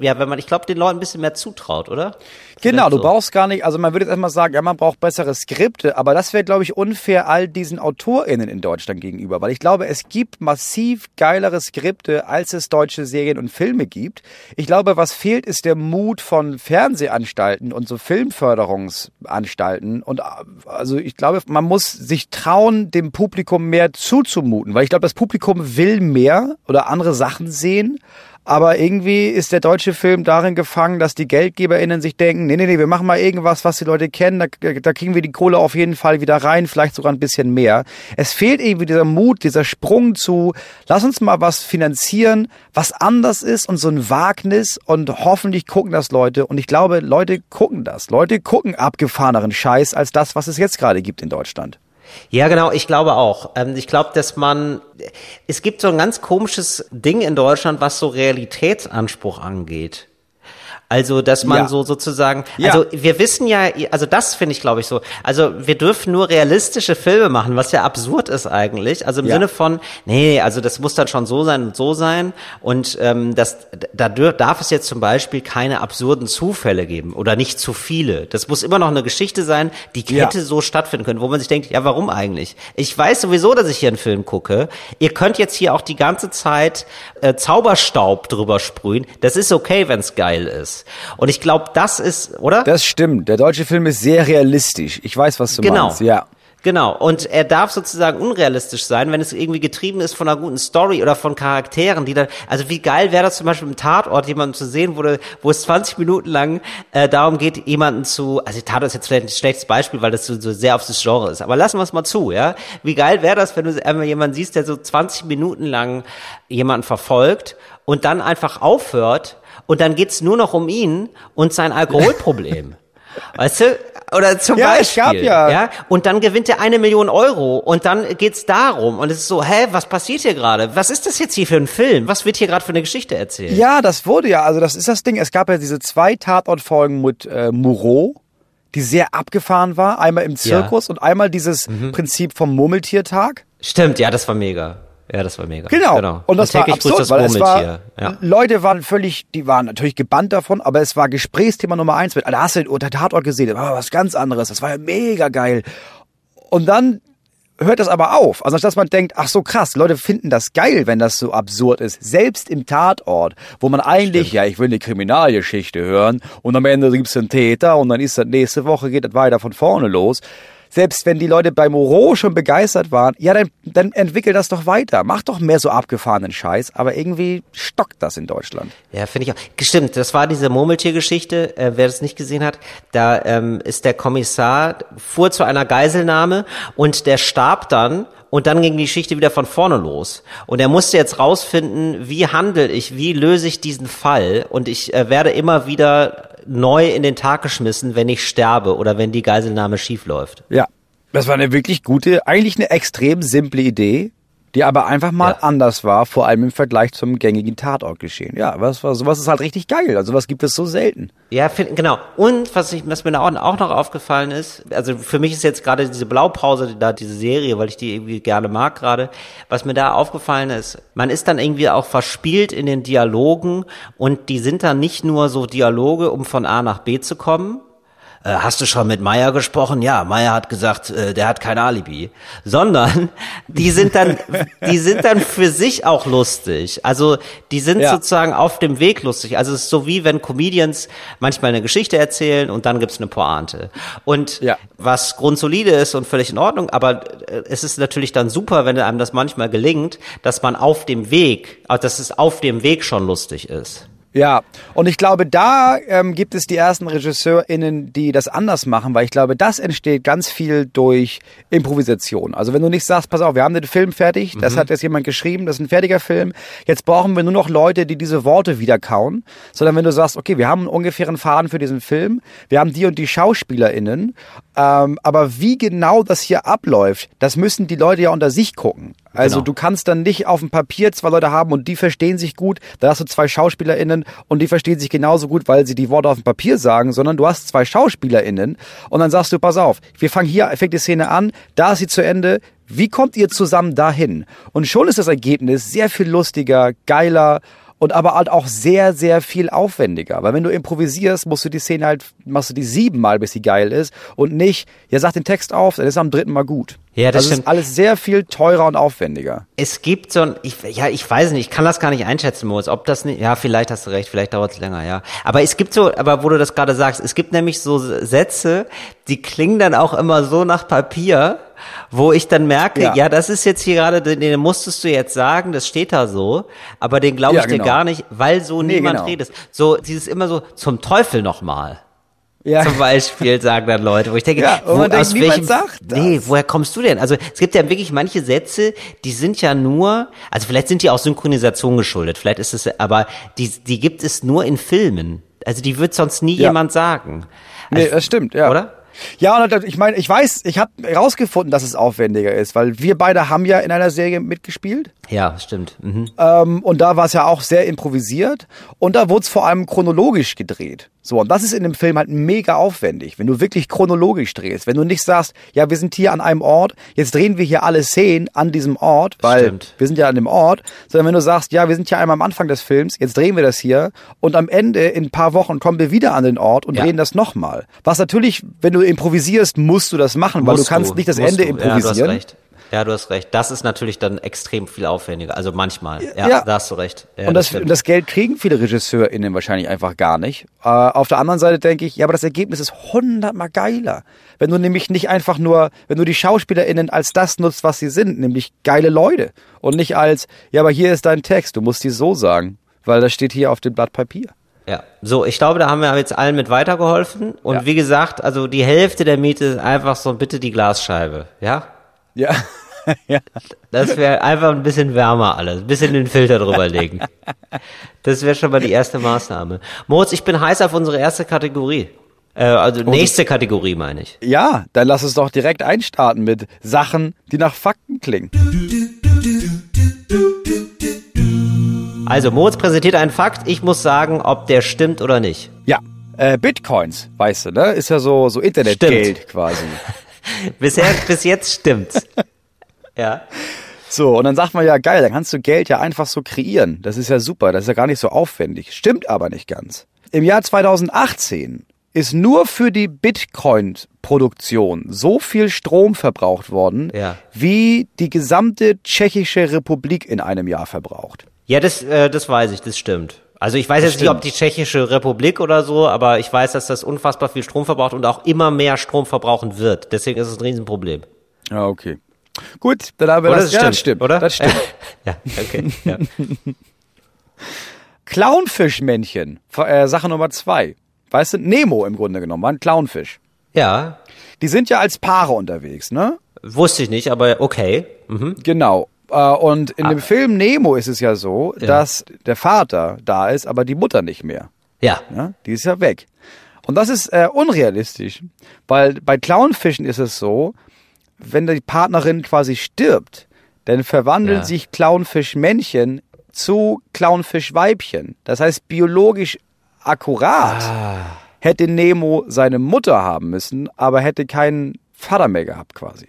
ja, wenn man, ich glaube, den Leuten ein bisschen mehr zutraut, oder? Genau, du so. brauchst gar nicht, also man würde jetzt erstmal sagen, ja, man braucht bessere Skripte, aber das wäre, glaube ich, unfair all diesen AutorInnen in Deutschland gegenüber, weil ich glaube, es gibt massiv geilere Skripte, als es deutsche Serien und Filme gibt. Ich glaube, was fehlt, ist der Mut von Fernsehanstalten und so Filmförderungsanstalten und also ich glaube, man muss sich trauen, dem Publikum mehr zuzumuten, weil ich glaube, das Publikum will mehr oder andere Sachen sehen. Aber irgendwie ist der deutsche Film darin gefangen, dass die GeldgeberInnen sich denken, nee, nee, nee, wir machen mal irgendwas, was die Leute kennen, da, da kriegen wir die Kohle auf jeden Fall wieder rein, vielleicht sogar ein bisschen mehr. Es fehlt irgendwie dieser Mut, dieser Sprung zu, lass uns mal was finanzieren, was anders ist und so ein Wagnis und hoffentlich gucken das Leute. Und ich glaube, Leute gucken das. Leute gucken abgefahreneren Scheiß als das, was es jetzt gerade gibt in Deutschland. Ja, genau, ich glaube auch. Ähm, ich glaube, dass man, es gibt so ein ganz komisches Ding in Deutschland, was so Realitätsanspruch angeht. Also, dass man Ja. so sozusagen, Ja. also wir wissen ja, also das finde ich, glaube ich, so. Also wir dürfen nur realistische Filme machen, was ja absurd ist eigentlich. Also im Ja. Sinne von, nee, also das muss dann schon so sein und so sein. Und ähm, das, da dür- darf es jetzt zum Beispiel keine absurden Zufälle geben oder nicht zu viele. Das muss immer noch eine Geschichte sein, die hätte so stattfinden können, wo man sich denkt, ja, warum eigentlich? Ich weiß sowieso, dass ich hier einen Film gucke. Ihr könnt jetzt hier auch die ganze Zeit äh, Zauberstaub drüber sprühen. Das ist okay, wenn es geil ist. Und ich glaube, das ist, oder? Das stimmt. Der deutsche Film ist sehr realistisch. Ich weiß, was du Genau. meinst. Ja. Genau. Und er darf sozusagen unrealistisch sein, wenn es irgendwie getrieben ist von einer guten Story oder von Charakteren, die dann, also wie geil wäre das zum Beispiel im Tatort, jemanden zu sehen, wo, wo es 20 Minuten lang äh, darum geht, jemanden zu, also Tatort ist jetzt vielleicht ein schlechtes Beispiel, weil das so, so sehr auf das Genre ist, aber lassen wir es mal zu, ja. Wie geil wäre das, wenn du einmal jemanden siehst, der so 20 Minuten lang jemanden verfolgt und dann einfach aufhört und dann geht's nur noch um ihn und sein Alkoholproblem. *laughs* Weißt du? Oder zum Ja, es Beispiel. gab ja- ja. Und dann gewinnt er eine Million Euro und dann geht's darum. Und es ist so, hä, was passiert hier gerade? Was ist das jetzt hier für ein Film? Was wird hier gerade für eine Geschichte erzählt? Ja, das wurde ja, also das ist das Ding. Es gab ja diese zwei Tatortfolgen mit äh, Moreau, die sehr abgefahren war. Einmal im Zirkus und einmal dieses Mhm. Prinzip vom Murmeltiertag. Stimmt, ja, das war mega. Ja, das war mega. Genau. Und das war täglich absurd, das weil es war. Ja. Leute waren völlig, die waren natürlich gebannt davon, aber es war Gesprächsthema Nummer eins mit, da hast du den Tatort gesehen, das war was ganz anderes, das war ja mega geil. Und dann hört das aber auf. Also dass man denkt, ach so krass, Leute finden das geil, wenn das so absurd ist. Selbst im Tatort, wo man eigentlich, Stimmt. ja, ich will eine Kriminalgeschichte hören und am Ende gibt's einen Täter und dann ist das nächste Woche geht das weiter von vorne los. Selbst wenn die Leute bei Moreau schon begeistert waren, ja, dann, dann entwickel das doch weiter. Mach doch mehr so abgefahrenen Scheiß, aber irgendwie stockt das in Deutschland. Ja, finde ich auch. Stimmt, das war diese Murmeltiergeschichte. Äh, wer das nicht gesehen hat, da ähm, ist der Kommissar, fuhr zu einer Geiselnahme und der starb dann und dann ging die Geschichte wieder von vorne los. Und er musste jetzt rausfinden, wie handle ich, wie löse ich diesen Fall und ich äh, werde immer wieder neu in den Tag geschmissen, wenn ich sterbe oder wenn die Geiselnahme schief läuft. Ja. Das war eine wirklich gute, eigentlich eine extrem simple Idee, die aber einfach mal Ja. anders war, vor allem im Vergleich zum gängigen Tatortgeschehen. Ja, was war, sowas ist halt richtig geil. Also was gibt es so selten. Ja, find, genau. Und was, ich, was mir da auch, auch noch aufgefallen ist, also für mich ist jetzt gerade diese Blaupause, die- da diese Serie, weil ich die irgendwie gerne mag gerade, was mir da aufgefallen ist, man ist dann irgendwie auch verspielt in den Dialogen und die sind dann nicht nur so Dialoge, um von A nach B zu kommen, äh, hast du schon mit Meier gesprochen? Ja, Meier hat gesagt, äh, der hat kein Alibi. Sondern *laughs* die sind dann, die sind dann für sich auch lustig. Also die sind Ja. sozusagen auf dem Weg lustig. Also es ist so wie wenn Comedians manchmal eine Geschichte erzählen und dann gibt's eine Pointe. Und Ja. was grundsolide ist und völlig in Ordnung, aber äh, es ist natürlich dann super, wenn einem das manchmal gelingt, dass man auf dem Weg, also dass es auf dem Weg schon lustig ist. Ja, und ich glaube, da ähm, gibt es die ersten RegisseurInnen, die das anders machen, weil ich glaube, das entsteht ganz viel durch Improvisation. Also wenn du nicht sagst, pass auf, wir haben den Film fertig, das hat jetzt jemand geschrieben, das ist ein fertiger Film, jetzt brauchen wir nur noch Leute, die diese Worte wiederkauen, sondern wenn du sagst, okay, wir haben einen ungefähren Faden für diesen Film, wir haben die und die SchauspielerInnen, ähm, aber wie genau das hier abläuft, das müssen die Leute ja unter sich gucken. Also Genau. du kannst dann nicht auf dem Papier zwei Leute haben und die verstehen sich gut, da hast du zwei SchauspielerInnen und die verstehen sich genauso gut, weil sie die Worte auf dem Papier sagen, sondern du hast zwei SchauspielerInnen und dann sagst du, pass auf, wir fangen hier, fängt die Szene an, da ist sie zu Ende, wie kommt ihr zusammen dahin? Und schon ist das Ergebnis sehr viel lustiger, geiler und aber halt auch sehr, sehr viel aufwendiger. Weil wenn du improvisierst, musst du die Szene halt, machst du die siebenmal, bis sie geil ist und nicht, ja, sag den Text auf, dann ist er am dritten Mal gut. Ja, das also ist alles sehr viel teurer und aufwendiger. Es gibt so ein, ich, ja, ich weiß nicht, ich kann das gar nicht einschätzen, Moritz, ob das nicht, ja, vielleicht hast du recht, vielleicht dauert es länger, ja. Aber es gibt so, aber wo du das gerade sagst, es gibt nämlich so Sätze, die klingen dann auch immer so nach Papier, wo ich dann merke, ja, Ja. das ist jetzt hier gerade, den, den musstest du jetzt sagen, das steht da so, aber den glaube ich Ja, dir genau. gar nicht, weil so Nee, niemand genau. redet. So, dieses immer so, zum Teufel nochmal. Ja. Zum Beispiel sagen dann Leute, wo ich denke, Ja, wo, man denkt, aus welchem, nee, woher kommst du denn? Also es gibt ja wirklich manche Sätze, die sind ja nur, also vielleicht sind die auch Synchronisation geschuldet, vielleicht ist es, aber die, die gibt es nur in Filmen. Also die wird sonst nie Ja. jemand sagen. Nee, Also, das stimmt, ja. Oder? Ja, und ich meine, ich weiß, ich habe herausgefunden, dass es aufwendiger ist, weil wir beide haben ja in einer Serie mitgespielt. Ja, stimmt. Mhm. Ähm, und da war es ja auch sehr improvisiert. Und da wurde es vor allem chronologisch gedreht. So, und das ist in dem Film halt mega aufwendig, wenn du wirklich chronologisch drehst. Wenn du nicht sagst, ja, wir sind hier an einem Ort, jetzt drehen wir hier alle Szenen an diesem Ort, weil Stimmt. wir sind ja an dem Ort, sondern wenn du sagst, ja, wir sind hier einmal am Anfang des Films, jetzt drehen wir das hier und am Ende in ein paar Wochen kommen wir wieder an den Ort und Ja. drehen das nochmal. Was natürlich, wenn du improvisierst, musst du das machen, weil Musst du kannst nicht das Ende du. improvisieren. Ja, du hast recht. Ja, du hast recht. Das ist natürlich dann extrem viel aufwendiger. Also manchmal. Ja, Ja. da hast du recht. Ja, und das, und das Geld kriegen viele RegisseurInnen wahrscheinlich einfach gar nicht. Äh, auf der anderen Seite denke ich, ja, aber das Ergebnis ist hundertmal geiler. Wenn du nämlich nicht einfach nur, wenn du die SchauspielerInnen als das nutzt, was sie sind, nämlich geile Leute. Und nicht als, ja, aber hier ist dein Text, du musst die so sagen. Weil das steht hier auf dem Blatt Papier. Ja, so, ich glaube, da haben wir jetzt allen mit weitergeholfen. Und Ja. wie gesagt, also die Hälfte der Miete ist einfach so bitte die Glasscheibe, ja? Ja. *laughs* ja. Das wäre einfach ein bisschen wärmer alles, ein bisschen den Filter drüber legen. Das wäre schon mal die erste Maßnahme. Moritz, ich bin heiß auf unsere erste Kategorie. Äh, also nächste Kategorie meine ich. Ja, dann lass uns doch direkt einstarten mit Sachen, die nach Fakten klingen. Also Moritz präsentiert einen Fakt, ich muss sagen, ob der stimmt oder nicht. Ja. Äh, Bitcoins, weißt du, ne? Ist ja so, so Internetgeld quasi. *laughs* Bisher, bis jetzt stimmt's. *laughs* Ja. So, und dann sagt man ja, geil, dann kannst du Geld ja einfach so kreieren. Das ist ja super, das ist ja gar nicht so aufwendig. Stimmt aber nicht ganz. Im Jahr 2018 ist nur für die Bitcoin-Produktion so viel Strom verbraucht worden, Ja. wie die gesamte Tschechische Republik in einem Jahr verbraucht. Ja, das, äh, das weiß ich, das stimmt. Also ich weiß jetzt nicht, stimmt. ob die Tschechische Republik oder so, aber ich weiß, dass das unfassbar viel Strom verbraucht und auch immer mehr Strom verbrauchen wird. Deswegen ist es ein Riesenproblem. Ja, okay. Gut, dann haben wir Oder das. das ja, stimmt, das stimmt, oder? Das stimmt. *laughs* ja, okay. Ja. *laughs* Clownfischmännchen, äh, Sache Nummer zwei. Weißt du, Nemo im Grunde genommen, war ein Clownfisch. ja, Die sind ja als Paare unterwegs, ne? wusste ich nicht, aber okay. Mhm. Genau. Äh, Und in dem Film Nemo ist es ja so, dass der Vater da ist, aber die Mutter nicht mehr. Ja. Ja, die ist ja weg. Und das ist äh, unrealistisch, weil bei Clownfischen ist es so, wenn die Partnerin quasi stirbt, dann verwandeln Ja. sich Clownfischmännchen zu Clownfischweibchen. Das heißt, biologisch akkurat hätte Nemo seine Mutter haben müssen, aber hätte keinen Vater mehr gehabt quasi.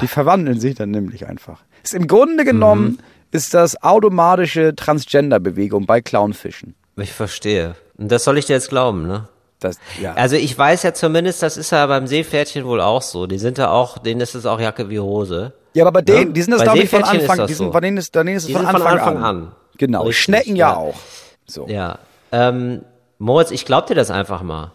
Die verwandeln sich dann nämlich einfach. Ist Im Grunde genommen ist das automatische Transgender-Bewegung bei Clownfischen. Ich verstehe. Und das soll ich dir jetzt glauben, ne? Das, ja. Also ich weiß ja zumindest, das ist ja beim Seepferdchen wohl auch so. Die sind ja auch, denen ist es auch Jacke wie Hose. Ja, aber bei denen, Ja? die sind das, glaube ich, von Anfang, das die sind, so. bei denen ist, bei denen ist es Die von sind von Anfang, Anfang an. an. Genau, Richtig, Schnecken ja, ja. auch. So. Ja. Ja. Ähm, Moritz, ich glaub dir das einfach mal.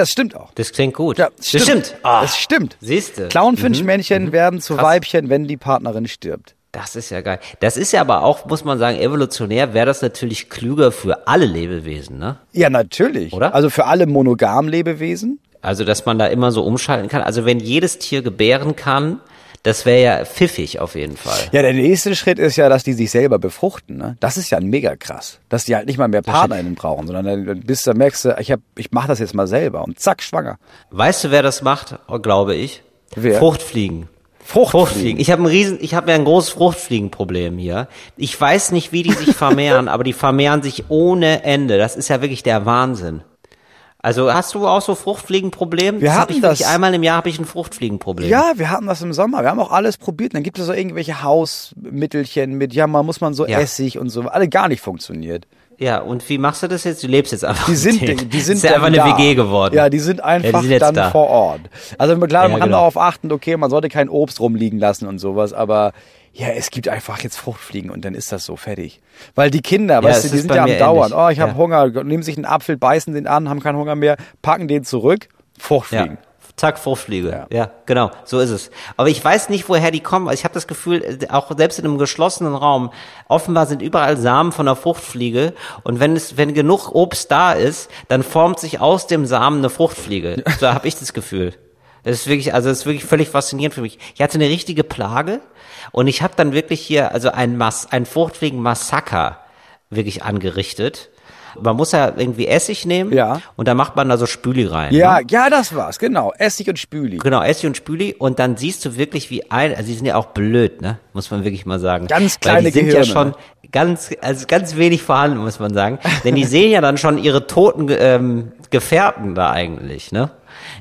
Das stimmt auch. Das klingt gut. Ja, das stimmt. Ah, Das stimmt. Siehste. Clownfischmännchen werden zu Krass. Weibchen, wenn die Partnerin stirbt. Das ist ja geil. Das ist ja aber auch, muss man sagen, evolutionär wäre das natürlich klüger für alle Lebewesen, ne? Ja, natürlich. Oder? Also für alle monogam Lebewesen. Also, dass man da immer so umschalten kann. Also, wenn jedes Tier gebären kann, das wäre ja pfiffig auf jeden Fall. Ja, der nächste Schritt ist ja, dass die sich selber befruchten. Ne? Das ist ja mega krass. Dass die halt nicht mal mehr PartnerInnen brauchen, sondern dann bist du, merkst du, ich, hab, ich mach das jetzt mal selber und zack, schwanger. Weißt du, wer das macht? Glaube ich. Wer? Fruchtfliegen. Fruchtfliegen. Ich habe ein riesen, ich habe ja ein großes Fruchtfliegenproblem hier. Ich weiß nicht, wie die sich vermehren, *laughs* aber die vermehren sich ohne Ende. Das ist ja wirklich der Wahnsinn. Also hast du auch so Fruchtfliegenproblem? Wir das hatten ich das. einmal im Jahr habe ich ein Fruchtfliegenproblem. Ja, wir hatten das im Sommer. Wir haben auch alles probiert. Und dann gibt es so irgendwelche Hausmittelchen mit, ja, man muss man so Ja. Essig und so. Alle gar nicht funktioniert. Ja, und wie machst du das jetzt? Du lebst jetzt einfach. Die sind, denen. *laughs* die sind ist ja einfach eine da. WG geworden. Ja, die sind einfach die sind dann da. vor Ort. Also klar, Ja, man kann genau. darauf achten, okay, man sollte kein Obst rumliegen lassen und sowas, aber ja, es gibt einfach jetzt Fruchtfliegen und dann ist das so fertig. Weil die Kinder, weißt es du, die sind ja am Dauern. ähnlich. Oh, ich habe Ja. Hunger, nehmen sich einen Apfel, beißen den an, haben keinen Hunger mehr, packen den zurück, Fruchtfliegen. Ja. Zack, Fruchtfliege. Ja. Ja. genau, so ist es. Aber ich weiß nicht, woher die kommen. Ich habe das Gefühl, äh, auch selbst in einem geschlossenen Raum, offenbar sind überall Samen von der Fruchtfliege. Und wenn es, wenn genug Obst da ist, dann formt sich aus dem Samen eine Fruchtfliege. So habe ich das Gefühl. Das ist wirklich, also das ist wirklich völlig faszinierend für mich. Ich hatte eine richtige Plage und ich habe dann wirklich hier also ein Mass, ein Fruchtfliegen-Massaker wirklich angerichtet. Man muss ja irgendwie Essig nehmen Ja. und da macht man da so Spüli rein. ne? Ja, ja, das war's, genau. Essig und Spüli. Genau, Essig und Spüli und dann siehst du wirklich wie ein, also die sind ja auch blöd, ne? Muss man wirklich mal sagen. Ganz Weil kleine die sind Gehirne, ja schon ne? ganz, also ganz wenig vorhanden, muss man sagen. Denn die *laughs* sehen ja dann schon ihre toten ähm, Gefährten da eigentlich, ne?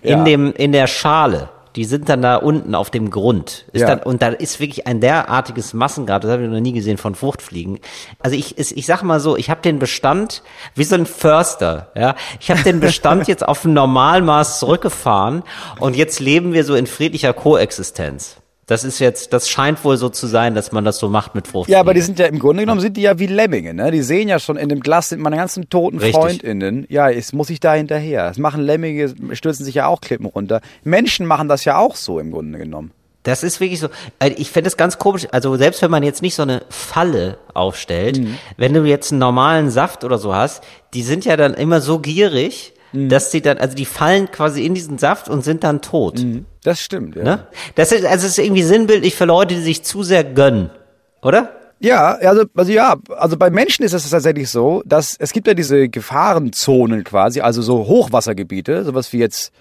In Ja. dem, in der Schale. Die sind dann da unten auf dem Grund. Ist Ja. dann, und da ist wirklich ein derartiges Massengrad, das habe ich noch nie gesehen von Fruchtfliegen. Also ich, ich, ich sag mal so, ich habe den Bestand wie so ein Förster. Ja, ich habe den Bestand *laughs* jetzt auf ein Normalmaß zurückgefahren und jetzt leben wir so in friedlicher Koexistenz. Das ist jetzt, das scheint wohl so zu sein, dass man das so macht mit Fruchtfliegen. Ja, aber die sind ja im Grunde genommen sind die ja wie Lemminge, ne? Die sehen ja schon in dem Glas sind meine ganzen toten Richtig. Freundinnen. Ja, jetzt muss ich da hinterher. Das machen Lemminge, stürzen sich ja auch Klippen runter. Menschen machen das ja auch so im Grunde genommen. Das ist wirklich so. also Ich finde es ganz komisch. Also selbst wenn man jetzt nicht so eine Falle aufstellt, Mhm. wenn du jetzt einen normalen Saft oder so hast, die sind ja dann immer so gierig, Mhm. dass sie dann, also die fallen quasi in diesen Saft und sind dann tot. Das stimmt, ja. Ne? Das ist, also ist irgendwie sinnbildlich für Leute, die sich zu sehr gönnen, oder? Ja, also, also ja, also bei Menschen ist es tatsächlich so, dass es gibt ja diese Gefahrenzonen quasi, also so Hochwassergebiete, sowas wie jetzt,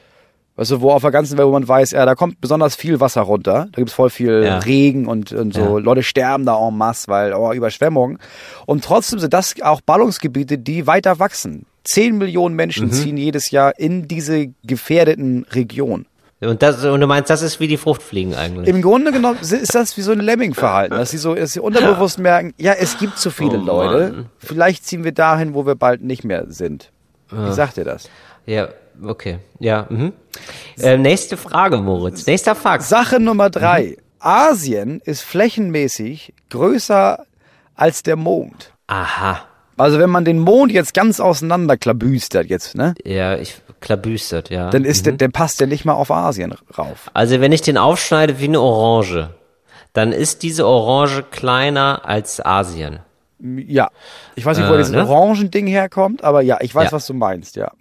weißt du, wo auf der ganzen Welt, wo man weiß, ja, da kommt besonders viel Wasser runter, da gibt's voll viel Ja. Regen und, und so, Ja. Leute sterben da en masse, weil, oh, Überschwemmung. Und trotzdem sind das auch Ballungsgebiete, die weiter wachsen. Zehn Millionen Menschen ziehen jedes Jahr in diese gefährdeten Regionen. Und, das, und du meinst, das ist wie die Fruchtfliegen eigentlich. Im Grunde genommen ist das wie so ein Lemming-Verhalten, dass sie so, dass sie unterbewusst merken, ja, es gibt zu viele Oh, Leute. Vielleicht ziehen wir dahin, wo wir bald nicht mehr sind. Ich sag dir das. Ja, okay. Ja, mhm. Äh, nächste Frage, Moritz. Nächster Fakt. Sache Nummer drei. Mhm. Asien ist flächenmäßig größer als der Mond. Aha. Also wenn man den Mond jetzt ganz auseinanderklabüstert jetzt, ne? Ja, ich klabüstert, ja. Dann ist der, der passt ja nicht mal auf Asien rauf. Also wenn ich den aufschneide wie eine Orange, dann ist diese Orange kleiner als Asien. Ja. Ich weiß nicht, wo Äh, dieses ne? Orangending herkommt, aber ja, ich weiß, Ja. was du meinst, ja. *laughs*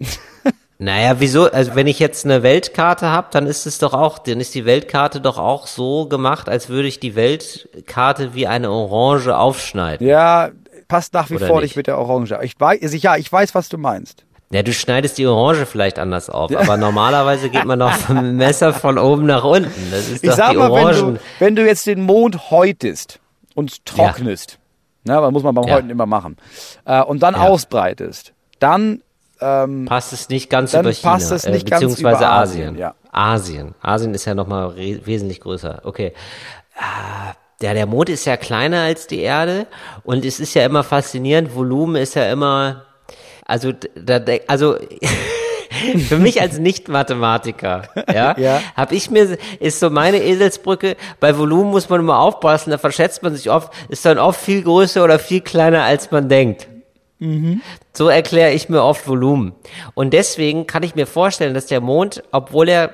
Naja, wieso? Also wenn ich jetzt eine Weltkarte habe, dann ist es doch auch, dann ist die Weltkarte doch auch so gemacht, als würde ich die Weltkarte wie eine Orange aufschneiden. Ja, passt nach wie Oder vor nicht? mit der Orange. Ich weiß, also ja, ich weiß, was du meinst. Ja, du schneidest die Orange vielleicht anders auf, aber normalerweise geht man doch vom *laughs* Messer von oben nach unten. Das ist Ich doch sag die mal, wenn du, wenn du jetzt den Mond häutest und trocknest, ne, was muss man beim Ja. Häuten immer machen, äh, und dann Ja. ausbreitest, dann passt es nicht ganz Dann über China, passt es äh, nicht ganz beziehungsweise über Asien. Asien, ja. Asien. Asien ist ja nochmal wesentlich größer. Okay. Ah, Ja, der Mond ist ja kleiner als die Erde und es ist ja immer faszinierend. Volumen ist ja immer, also, da- also, *laughs* *laughs* für mich als Nicht-Mathematiker, ja, *laughs* Ja. habe ich mir, ist so meine Eselsbrücke, bei Volumen muss man immer aufpassen, da verschätzt man sich oft, ist dann oft viel größer oder viel kleiner als man denkt. So erkläre ich mir oft Volumen. Und deswegen kann ich mir vorstellen, dass der Mond, obwohl er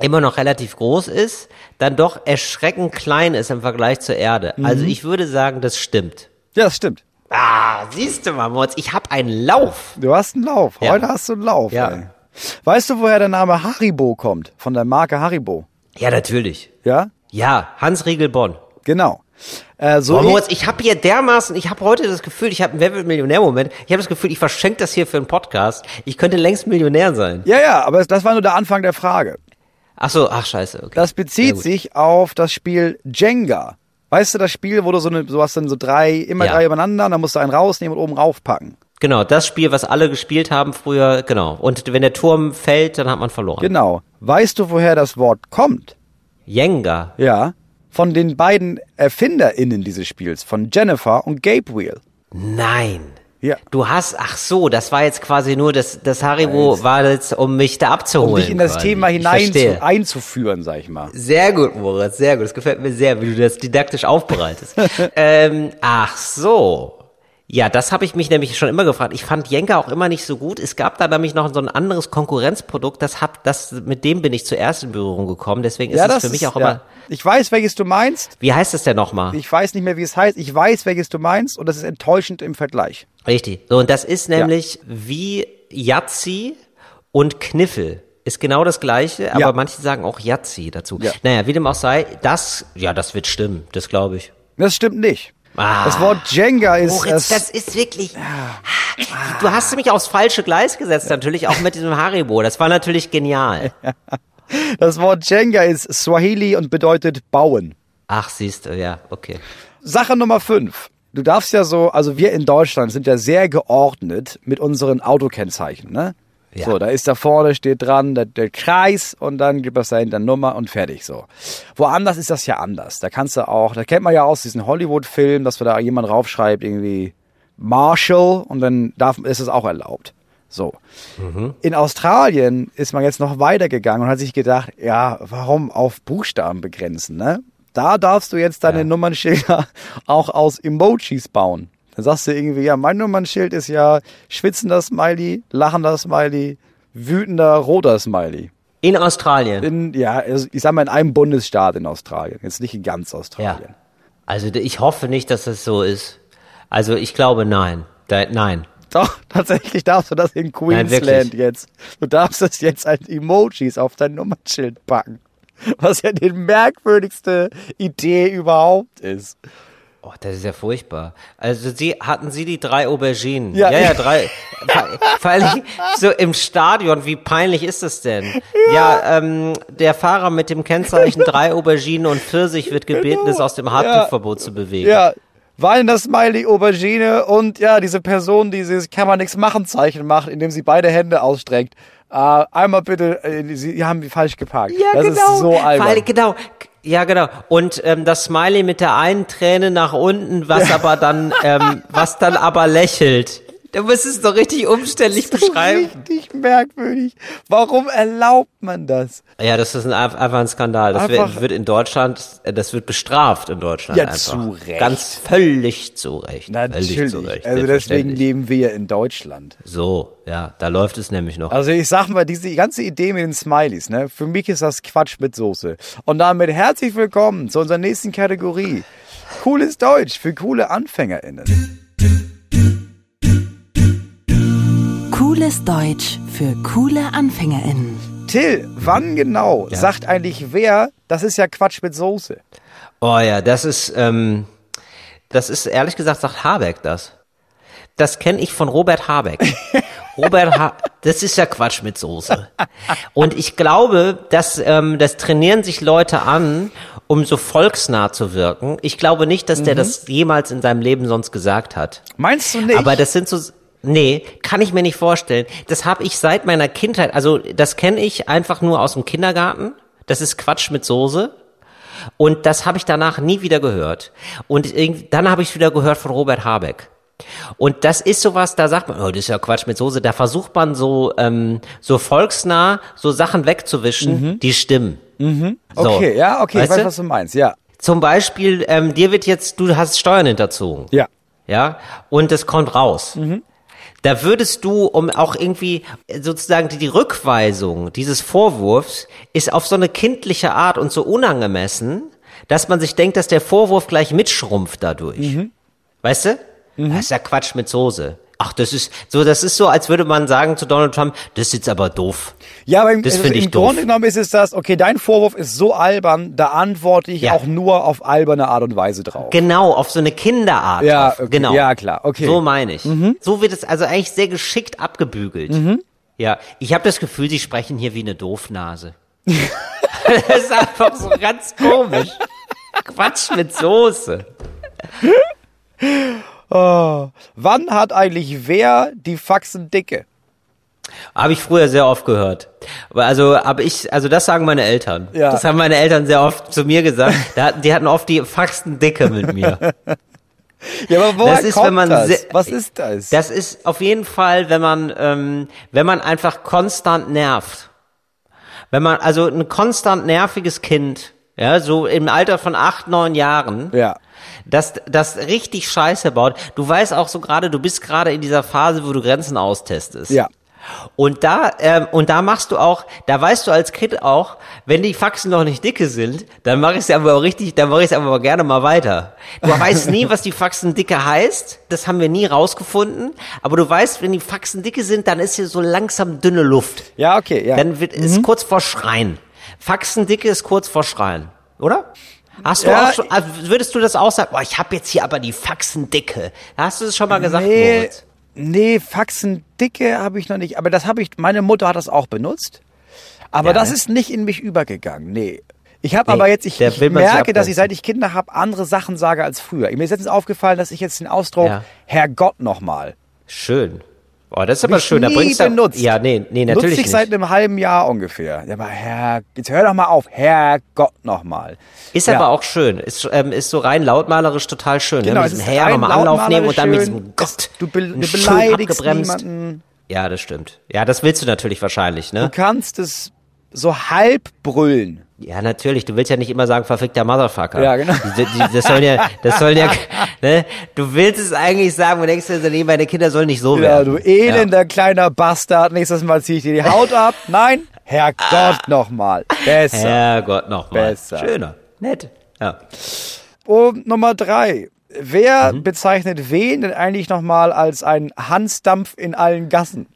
immer noch relativ groß ist, dann doch erschreckend klein ist im Vergleich zur Erde. Also ich würde sagen, das stimmt. ja, das stimmt. Ah, siehst du mal, Moritz, ich habe einen Lauf. Du hast einen Lauf. Ja. Heute hast du einen Lauf. Ja. Ey. Weißt du, woher der Name Haribo kommt? Von der Marke Haribo. Ja, natürlich. Ja? Ja, Hans Riegel Bonn. Genau. Äh, so Boah, Moritz, ich habe hier dermaßen, ich habe heute das Gefühl, ich habe einen Wer Millionär-Moment. Ich habe das Gefühl, ich verschenke das hier für einen Podcast. Ich könnte längst Millionär sein. ja, ja, aber das war nur der Anfang der Frage. Ach so, ach scheiße. Okay. Das bezieht sich auf das Spiel Jenga. Weißt du, das Spiel, wo du so eine, du hast dann so drei, immer Ja. drei übereinander, und dann musst du einen rausnehmen und oben raufpacken. Genau, das Spiel, was alle gespielt haben früher, genau. Und wenn der Turm fällt, dann hat man verloren. Genau. Weißt du, woher das Wort kommt? Jenga. Ja. Von den beiden ErfinderInnen dieses Spiels, von Jennifer und Gabe Wheel. Nein. Ja. Du hast, ach so, das war jetzt quasi nur, das, das Haribo war jetzt, um mich da abzuholen. Um dich in das quasi. Thema hinein zu, einzuführen, sag ich mal. Sehr gut, Moritz, sehr gut. Das gefällt mir sehr, wie du das didaktisch aufbereitest. *laughs* ähm, ach so. Ja, das habe ich mich nämlich schon immer gefragt. Ich fand Jenga auch immer nicht so gut. Es gab da nämlich noch so ein anderes Konkurrenzprodukt. Das hab, das, mit dem bin ich zuerst in Berührung gekommen. Deswegen ist es für mich auch ja. immer. Ich weiß, welches du meinst. Wie heißt es denn nochmal? Ich weiß nicht mehr, wie es heißt. Ich weiß, welches du meinst und das ist enttäuschend im Vergleich. Richtig. So, und das ist nämlich wie Yazzi und Kniffel. Ist genau das gleiche, aber Ja. manche sagen auch Yazzi dazu. Ja. Naja, wie dem auch sei, das, ja, das wird stimmen. Das glaube ich. Das stimmt nicht. Ah. Das Wort Jenga ist Moritz, es- das ist wirklich. Du hast mich aufs falsche Gleis gesetzt, natürlich auch mit diesem Haribo. Das war natürlich genial. *laughs* Das Wort Jenga ist Swahili und bedeutet bauen. Ach, siehst du, ja, okay. Sache Nummer fünf. Du darfst ja so, also wir in Deutschland sind ja sehr geordnet mit unseren Autokennzeichen, ne? Ja. So, da ist da vorne, steht dran, der, der Kreis und dann gibt es dahinter Nummer und fertig so. Woanders ist das ja anders. Da kannst du auch, da kennt man ja aus diesen Hollywood-Filmen, dass da jemand raufschreibt, irgendwie Marshall und dann darf, ist es auch erlaubt. So. In Australien ist man jetzt noch weitergegangen und hat sich gedacht, ja, warum auf Buchstaben begrenzen, ne? Da darfst du jetzt deine Ja. Nummernschilder *laughs* auch aus Emojis bauen. Dann sagst du irgendwie, ja, mein Nummernschild ist ja schwitzender Smiley, lachender Smiley, wütender roter Smiley. In Australien. In, ja, also ich sag mal in einem Bundesstaat in Australien, jetzt nicht in ganz Ja. Australien. Also ich hoffe nicht, dass das so ist. Also ich glaube nein. Da, nein. Doch, *laughs* tatsächlich darfst du das in Queensland wirklich. jetzt. Du darfst das jetzt als Emojis auf dein Nummernschild packen. Was ja die merkwürdigste Idee überhaupt ist. Oh, das ist ja furchtbar. Also Sie hatten Sie die drei Auberginen? Ja. ja, ja drei. Allem so im Stadion, wie peinlich ist das denn? Ja, ähm, der Fahrer mit dem Kennzeichen drei Auberginen und Pfirsich wird gebeten, es aus dem Hardtuchverbot zu bewegen. Genau. Ja, weinender Smiley, Aubergine und ja, diese Person, die dieses kann man nichts machen Zeichen macht, indem sie beide Hände ausstreckt. Äh, einmal bitte, äh, sie haben die falsch geparkt. Ja, das genau. ist so albern. allem, genau. Ja, genau. Und ähm, das Smiley mit der einen Träne nach unten, was aber dann, ähm, was dann aber lächelt. Du musst es doch richtig umständlich beschreiben. Richtig merkwürdig. Warum erlaubt man das? Ja, das ist ein, einfach ein Skandal. Das Einfach- wird, in Deutschland, das wird bestraft in Deutschland Ja, einfach. zu Recht. Ganz völlig zu Recht. Völlig Natürlich. zu Recht. Also deswegen leben wir ja in Deutschland. So, ja, da läuft es nämlich noch. Also ich sag mal, diese ganze Idee mit den Smileys, ne? Für mich ist das Quatsch mit Soße. Und damit herzlich willkommen zu unserer nächsten Kategorie. Cooles Deutsch für coole AnfängerInnen. Cooles Deutsch für coole AnfängerInnen. Till, wann genau Ja. sagt eigentlich wer, das ist ja Quatsch mit Soße? Oh ja, das ist, ähm, das ist ehrlich gesagt, sagt Habeck das. Das kenne ich von Robert Habeck. *laughs* Robert ha das ist ja Quatsch mit Soße. Und ich glaube, dass ähm, das trainieren sich Leute an, um so volksnah zu wirken. Ich glaube nicht, dass der das jemals in seinem Leben sonst gesagt hat. Meinst du nicht? Aber das sind so, nee, kann ich mir nicht vorstellen. Das habe ich seit meiner Kindheit, also das kenne ich einfach nur aus dem Kindergarten. Das ist Quatsch mit Soße. Und das habe ich danach nie wieder gehört. Und dann habe ich wieder gehört von Robert Habeck. Und das ist sowas, da sagt man, oh, das ist ja Quatsch mit Soße. Da versucht man so, ähm, so volksnah so Sachen wegzuwischen, die stimmen. So, Mhm. okay, ja, okay, ich weißt weiß, du? was du meinst, ja. Zum Beispiel, ähm, dir wird jetzt, du hast Steuern hinterzogen Ja. ja, und es kommt raus. Da würdest du, um auch irgendwie sozusagen die, die Rückweisung dieses Vorwurfs ist auf so eine kindliche Art und so unangemessen, dass man sich denkt, dass der Vorwurf gleich mitschrumpft dadurch. Weißt du? Das ist ja Quatsch mit Soße. Ach, das ist so, das ist so, als würde man sagen zu Donald Trump, das ist jetzt aber doof. Ja, aber im, Das also ich im doof. Grunde genommen ist es das, okay, dein Vorwurf ist so albern, da antworte ich Ja. auch nur auf alberne Art und Weise drauf. Genau, auf so eine Kinderart. Ja, okay, genau. ja, klar, okay. So meine ich. So wird es also eigentlich sehr geschickt abgebügelt. Ja, ich habe das Gefühl, sie sprechen hier wie eine Doofnase. *laughs* das ist einfach so ganz komisch. Quatsch mit Soße. Oh. Wann hat eigentlich wer die Faxen dicke? Habe ich früher sehr oft gehört. Also, aber ich, also das sagen meine Eltern. Ja. Das haben meine Eltern sehr oft zu mir gesagt. *laughs* Die hatten oft die Faxen dicke mit mir. Ja, aber woher Das ist, kommt wenn man das? Was ist das? Das ist auf jeden Fall, wenn man, ähm, wenn man einfach konstant nervt. Wenn man, also ein konstant nerviges Kind, ja, so im Alter von acht, neun Jahren, ja. Das, das richtig Scheiße baut. Du weißt auch so gerade, du bist gerade in dieser Phase, wo du Grenzen austestest. Ja. Und da, ähm, und da machst du auch, da weißt du als Kind auch, wenn die Faxen noch nicht dicke sind, dann mache ich es aber auch richtig, dann mache ich es aber gerne mal weiter. Du *laughs* weißt nie, was die Faxen dicke heißt, das haben wir nie rausgefunden, aber du weißt, wenn die Faxen dicke sind, dann ist hier so langsam dünne Luft. Ja, okay, ja. Dann wird, ist kurz vor Schreien. Faxen dicke ist kurz vor Schreien, oder? Hast du Ja, auch schon, also würdest du das auch sagen, boah, ich habe jetzt hier aber die Faxen dicke. Hast du es schon mal gesagt, nee, Moritz? nee, Faxen dicke habe ich noch nicht. Aber das habe ich, meine Mutter hat das auch benutzt. Aber Ja, das ne? ist nicht in mich übergegangen, nee. Ich habe Nee, aber jetzt, ich, ich merke, dass ich seit ich Kinder habe, andere Sachen sage als früher. Mir ist letztens aufgefallen, dass ich jetzt den Ausdruck Ja. Herrgott nochmal. Schön. Oh, das ist aber schön. Da bringst du benutzt. Ja, nee, nee, Nutze natürlich ich nicht. seit einem halben Jahr ungefähr. Ja, aber Herr, jetzt hör doch mal auf. Herrgott nochmal. Ist ja. aber auch schön. Ist, ähm, ist so rein lautmalerisch total schön. Genau, ne? es Mit ist diesem Herr nochmal Anlauf nehmen und dann mit diesem. Gott. Du, be du beleidigst abgebremst. niemanden. Ja, das stimmt. Ja, das willst du natürlich wahrscheinlich, Du ne? kannst es so halb brüllen. Ja, natürlich. Du willst ja nicht immer sagen, verfickter Motherfucker. Ja, genau. Das sollen ja, das sollen ja, *laughs* ne? Du willst es eigentlich sagen und denkst dir, nee, meine Kinder sollen nicht so Ja, werden. du elender kleiner Bastard. Nächstes Mal ziehe ich dir die Haut ab. Nein, Herrgott nochmal. Besser. Herrgott, nochmal. Besser. Schöner. Nett. Ja. Und Nummer drei. Wer Mhm. bezeichnet wen denn eigentlich nochmal als ein Hansdampf in allen Gassen?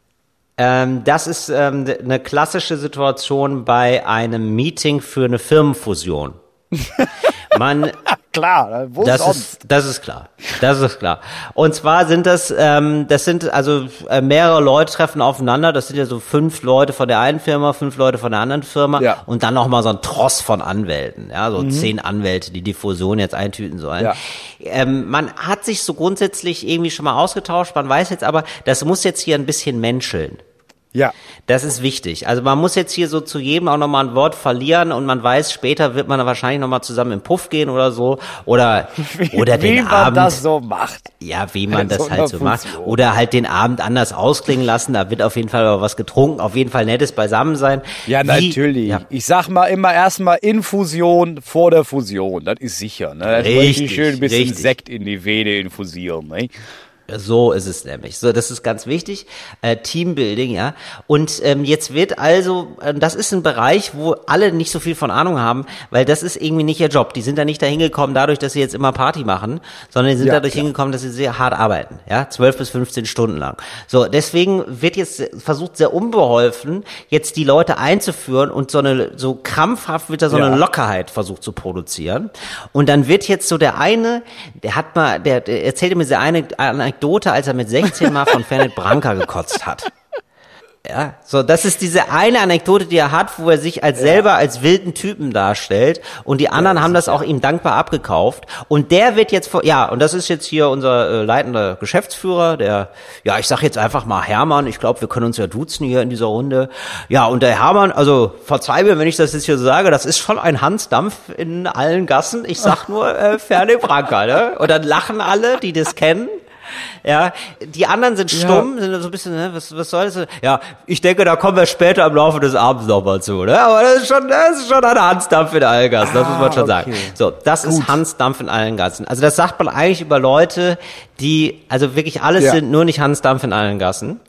Ähm, das ist ähm, eine klassische Situation bei einem Meeting für eine Firmenfusion. *laughs* Man, Klar, wo das sonst? ist, das ist klar. Das ist klar. Und zwar sind das, ähm, das sind also äh, mehrere Leute treffen aufeinander. Das sind ja so fünf Leute von der einen Firma, fünf Leute von der anderen Firma Ja. und dann noch mal so ein Tross von Anwälten. Ja, so zehn Anwälte, die die Fusion jetzt eintüten sollen. Ja. Ähm, man hat sich so grundsätzlich irgendwie schon mal ausgetauscht. Man weiß jetzt aber, das muss jetzt hier ein bisschen menscheln. Ja. Das ist wichtig. Also man muss jetzt hier so zu jedem auch nochmal ein Wort verlieren und man weiß, später wird man dann wahrscheinlich nochmal zusammen im Puff gehen oder so. Oder, *laughs* oder Wie den man Abend. das so macht. Ja, wie man So das halt so macht. Oder halt den Abend anders ausklingen lassen. Da wird auf jeden Fall was getrunken. Auf jeden Fall nettes Beisammensein. Ja, Wie- natürlich. Ja. Ich sag mal immer erstmal Infusion vor der Fusion. Das ist sicher. Ne? Das Richtig, schön ein bisschen richtig. Sekt in die Vene infusieren. Ne? So ist es nämlich. So, das ist ganz wichtig. Äh, Teambuilding, ja. Und ähm, jetzt wird also, äh, das ist ein Bereich, wo alle nicht so viel von Ahnung haben, weil das ist irgendwie nicht ihr Job. Die sind da nicht dahin gekommen, dadurch, dass sie jetzt immer Party machen, sondern die sind Ja, dadurch klar. hingekommen, dass sie sehr hart arbeiten, ja, zwölf bis 15 Stunden lang. So, deswegen wird jetzt versucht, sehr unbeholfen, jetzt die Leute einzuführen und so eine, so krampfhaft wird da so Ja. eine Lockerheit versucht zu produzieren. Und dann wird jetzt so der eine, der hat mal, der, der erzählte mir diese eine Anekdote, als er mit 16 mal von Fernet Branca gekotzt hat. Ja, so, das ist diese eine Anekdote, die er hat, wo er sich als selber als wilden Typen darstellt und die anderen haben das auch ihm dankbar abgekauft und der wird jetzt vor, ja, und das ist jetzt hier unser äh, leitender Geschäftsführer, der, ja, ich sag jetzt einfach mal Hermann, ich glaube, wir können uns ja duzen hier in dieser Runde. Ja, und der Hermann, also verzeih mir, wenn ich das jetzt hier so sage, das ist schon ein Hansdampf in allen Gassen. Ich sag nur äh, Ferne Branca, ne? Und dann lachen alle, die das kennen. Ja, die anderen sind stumm, sind so ein bisschen, ne, was, was soll das? Ja, ich denke, da kommen wir später im Laufe des Abends nochmal zu, ne? Aber das ist schon, das ist schon ein Hansdampf in allen Gassen, das muss man schon sagen. okay. So, das ist Hansdampf in allen Gassen. Also das sagt man eigentlich über Leute, die, also wirklich alles Ja. sind nur nicht Hansdampf in allen Gassen.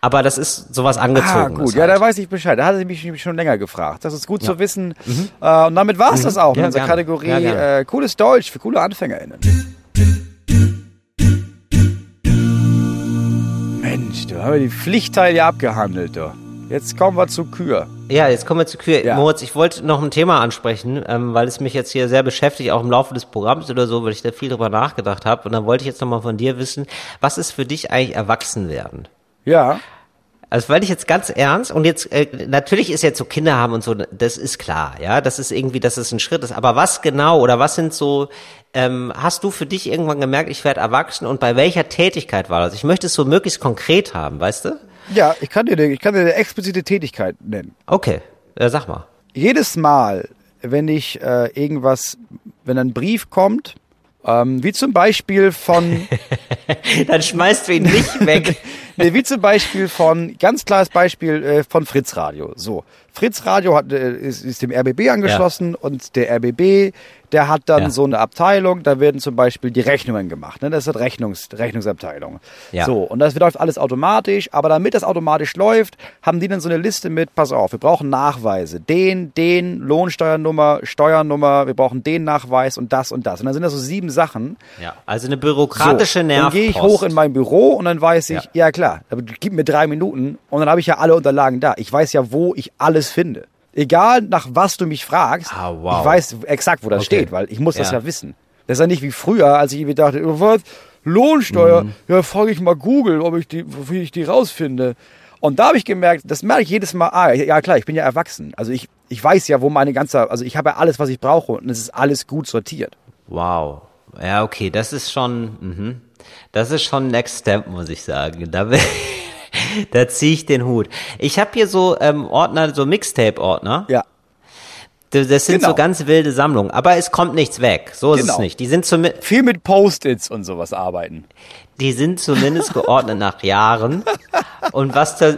Aber das ist sowas Ah, angezogenes. gut. Ja, halt. da weiß ich Bescheid. Da hatte ich mich schon länger gefragt. Das ist gut zu wissen. Äh, und damit war's das auch Mhm. Ja, in unserer gerne. Kategorie Ja, äh, Cooles Deutsch für coole AnfängerInnen. Haben wir die Pflichtteile ja abgehandelt, du. Jetzt kommen wir zu Kür. Ja, jetzt kommen wir zu Kühe. Ja. Moritz, ich wollte noch ein Thema ansprechen, ähm, weil es mich jetzt hier sehr beschäftigt, auch im Laufe des Programms oder so, weil ich da viel drüber nachgedacht habe. Und dann wollte ich jetzt nochmal von dir wissen, was ist für dich eigentlich Erwachsenwerden? Ja. Also weil ich jetzt ganz ernst und jetzt äh, natürlich ist jetzt so Kinder haben und so, das ist klar, ja, das ist irgendwie, dass es ein Schritt ist. Aber was genau oder was sind so? Ähm, hast du für dich irgendwann gemerkt, ich werde erwachsen und bei welcher Tätigkeit war das? Ich möchte es so möglichst konkret haben, weißt du? Ja, ich kann dir, ich kann dir eine explizite Tätigkeit nennen. Okay, äh, sag mal. Jedes Mal, wenn ich äh, irgendwas, wenn ein Brief kommt, ähm, wie zum Beispiel von *laughs* Dann schmeißt du ihn nicht weg. *laughs* nee, wie zum Beispiel von, ganz klares Beispiel äh, von Fritz Radio. So, Fritz Radio hat, äh, ist, ist dem RBB angeschlossen und der RBB, der hat dann Ja. so eine Abteilung, da werden zum Beispiel die Rechnungen gemacht. Ne? Das ist Rechnungs, Rechnungsabteilung. Ja. So, und das läuft alles automatisch, aber damit das automatisch läuft, haben die dann so eine Liste mit, pass auf, wir brauchen Nachweise. Den, den, Lohnsteuernummer, Steuernummer, wir brauchen den Nachweis und das und das. Und dann sind das so sieben Sachen. Ja, also eine bürokratische so, Nervpost. Dann gehe ich hoch in mein Büro und dann weiß ich, Ja. ja, klar, gib mir drei Minuten und dann habe ich ja alle Unterlagen da. Ich weiß ja, wo ich alles finde. Egal nach was du mich fragst, Ah, wow. ich weiß exakt, wo das Okay. steht, weil ich muss das Ja. ja wissen. Das ist ja nicht wie früher, als ich irgendwie dachte, oh, was, Lohnsteuer, Mhm. ja, frage ich mal Google, ob ich die, wie ich die rausfinde. Und da habe ich gemerkt, das merke ich jedes Mal, ah, ja klar, ich bin ja erwachsen. Also ich, ich weiß ja, wo meine ganze, also ich habe ja alles, was ich brauche und es ist alles gut sortiert. Wow. Ja, okay, das ist schon, mhm. das ist schon Next Step, muss ich sagen. Da, bin- *laughs* da ziehe ich den Hut. Ich habe hier so ähm, Ordner, so Mixtape-Ordner. Ja. Das sind Genau. so ganz wilde Sammlungen, aber es kommt nichts weg. So ist es Genau. nicht. Die sind, zumi Viel mit Post-its und sowas arbeiten. die sind zumindest geordnet nach Jahren. *laughs* Und was da,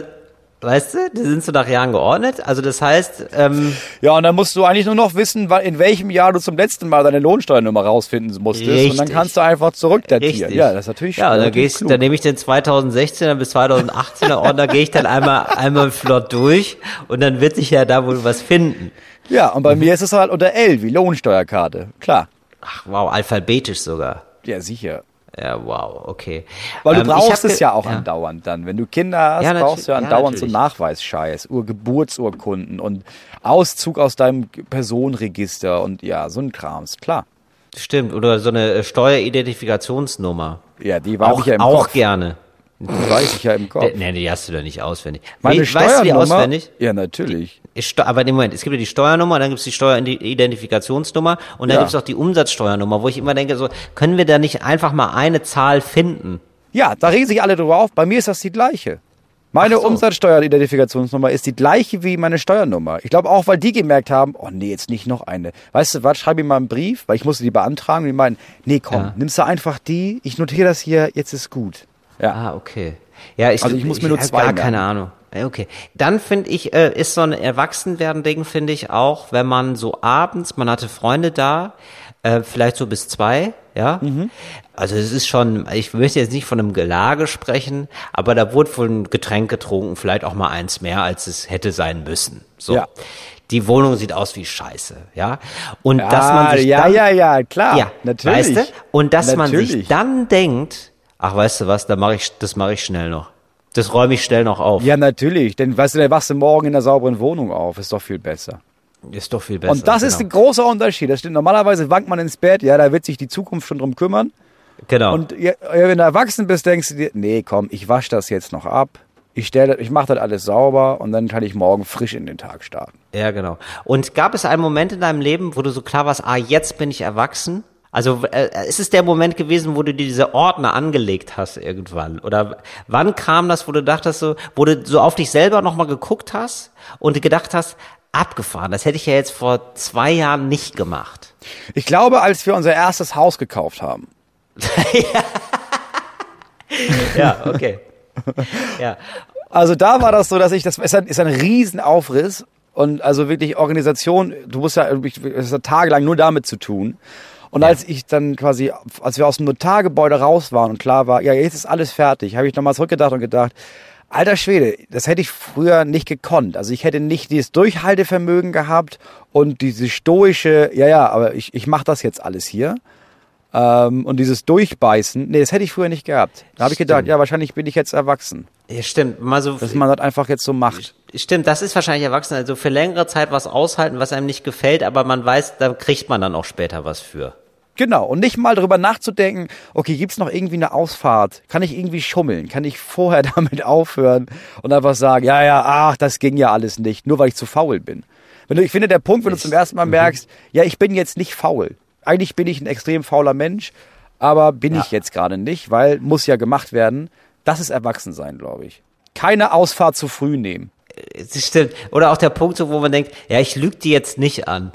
weißt du, die sind so nach Jahren geordnet. Also das heißt, ähm, Ja, und dann musst du eigentlich nur noch wissen, in welchem Jahr du zum letzten Mal deine Lohnsteuernummer rausfinden musstest. Und dann Richtig. kannst du einfach zurückdatieren. Richtig. Ja, das ist natürlich Ja, dann gehst, klug. dann nehme ich den 2016er bis 2018er Ordner, gehe ich dann einmal, einmal flott durch und dann wird sich ja da wohl was finden. Ja, und bei mir ist es halt unter L, wie Lohnsteuerkarte. Klar. Ach, wow, alphabetisch sogar. Ja, sicher. Ja, wow, okay. Weil du Ähm, brauchst es ja auch andauernd dann. Wenn du Kinder hast, Ja, brauchst du ja natür- ja, andauernd so. Nachweisscheiß, Ur Geburtsurkunden und Auszug aus deinem Personenregister und ja, so ein Krams. Klar. Stimmt, oder so eine äh, Steueridentifikationsnummer. Ja, die habe Auch, ich ja im auch Kopf. gerne. Die weiß ich ja im Kopf. Nee, die hast du doch nicht auswendig. Meine Wie- weißt du die Steuernummer? auswendig? Ja, natürlich. Ist Aber im Moment, es gibt ja die Steuernummer, dann gibt es die Steueridentifikationsnummer und dann Ja. gibt es auch die Umsatzsteuernummer, wo ich immer denke, so, können wir da nicht einfach mal eine Zahl finden? Ja, da regen sich alle drüber auf. Bei mir ist das die gleiche. Meine so. Umsatzsteueridentifikationsnummer ist die gleiche wie meine Steuernummer. Ich glaube auch, weil die gemerkt haben, oh nee, jetzt nicht noch eine. Weißt du was, schreib mir mal einen Brief, weil ich musste die beantragen. Und die meinen, nee, komm, Ja. nimmst du einfach die, ich notiere das hier, jetzt ist gut. Ja. Ah, okay. Ja, ich, Also ich muss mir nur hab zwei gar keine Ahnung. Okay. Dann finde ich, äh, ist so ein Erwachsenwerden-Ding, finde ich auch, wenn man so abends, man hatte Freunde da, äh, vielleicht so bis zwei, ja. Mhm. Also es ist schon, ich möchte jetzt nicht von einem Gelage sprechen, aber da wurde wohl ein Getränk getrunken, vielleicht auch mal eins mehr, als es hätte sein müssen. So. Ja. Die Wohnung sieht aus wie Scheiße, ja. Und Ja, dass man sich ja, dann, ja, ja, klar. ja, natürlich. Weißt du? Und dass man sich Natürlich. dann denkt, ach, weißt du was, da mache ich, das mache ich schnell noch. Das räume ich schnell noch auf. Ja, natürlich. Denn weißt du, dann wachst du morgen in einer sauberen Wohnung auf. Ist doch viel besser. Ist doch viel besser. Und das ist genau. ein großer Unterschied. Das stimmt. Normalerweise wankt man ins Bett, ja, da wird sich die Zukunft schon drum kümmern. Genau. Und ja, wenn du erwachsen bist, denkst du dir, nee, komm, ich wasche das jetzt noch ab. Ich stelle, ich mache das alles sauber und dann kann ich morgen frisch in den Tag starten. ja, genau. Und gab es einen Moment in deinem Leben, wo du so klar warst, ah, jetzt bin ich erwachsen? Also äh, ist es der Moment gewesen, wo du dir diese Ordner angelegt hast irgendwann? Oder wann kam das, wo du dachtest, so, wo du so auf dich selber nochmal geguckt hast und gedacht hast, abgefahren, das hätte ich ja jetzt vor zwei Jahren nicht gemacht. Ich glaube, als wir unser erstes Haus gekauft haben, *laughs* Ja, okay. *laughs* ja. Also da war das so, dass ich, das ist ein, ist ein Riesenaufriss und also wirklich Organisation, du musst ja, es hat tagelang nur damit zu tun. Und als ich dann quasi, als wir aus dem Notargebäude raus waren und klar war, ja, jetzt ist alles fertig, habe ich nochmal zurückgedacht und gedacht, alter Schwede, das hätte ich früher nicht gekonnt. Also ich hätte nicht dieses Durchhaltevermögen gehabt und diese stoische, ja, ja, aber ich, ich mache das jetzt alles hier. Ähm, und dieses Durchbeißen, nee, das hätte ich früher nicht gehabt. Da habe ich gedacht, ja, wahrscheinlich bin ich jetzt erwachsen. ja, stimmt. Mal so, Dass man das einfach jetzt so macht. Stimmt, das ist wahrscheinlich erwachsen. Also für längere Zeit was aushalten, was einem nicht gefällt, aber man weiß, da kriegt man dann auch später was für. Genau. Und nicht mal drüber nachzudenken, okay, gibt's noch irgendwie eine Ausfahrt? Kann ich irgendwie schummeln? Kann ich vorher *laughs* damit aufhören und einfach sagen, ja, ja, ach, das ging ja alles nicht, nur weil ich zu faul bin. Wenn du, ich finde, der Punkt, wenn du zum ersten Mal merkst, ja, ich bin jetzt nicht faul. Eigentlich bin ich ein extrem fauler Mensch, aber bin Ja. ich jetzt gerade nicht, weil muss ja gemacht werden. Das ist Erwachsensein, glaube ich. Keine Ausfahrt zu früh nehmen. Das stimmt. Oder auch der Punkt, wo man denkt, ja, ich lüge die jetzt nicht an.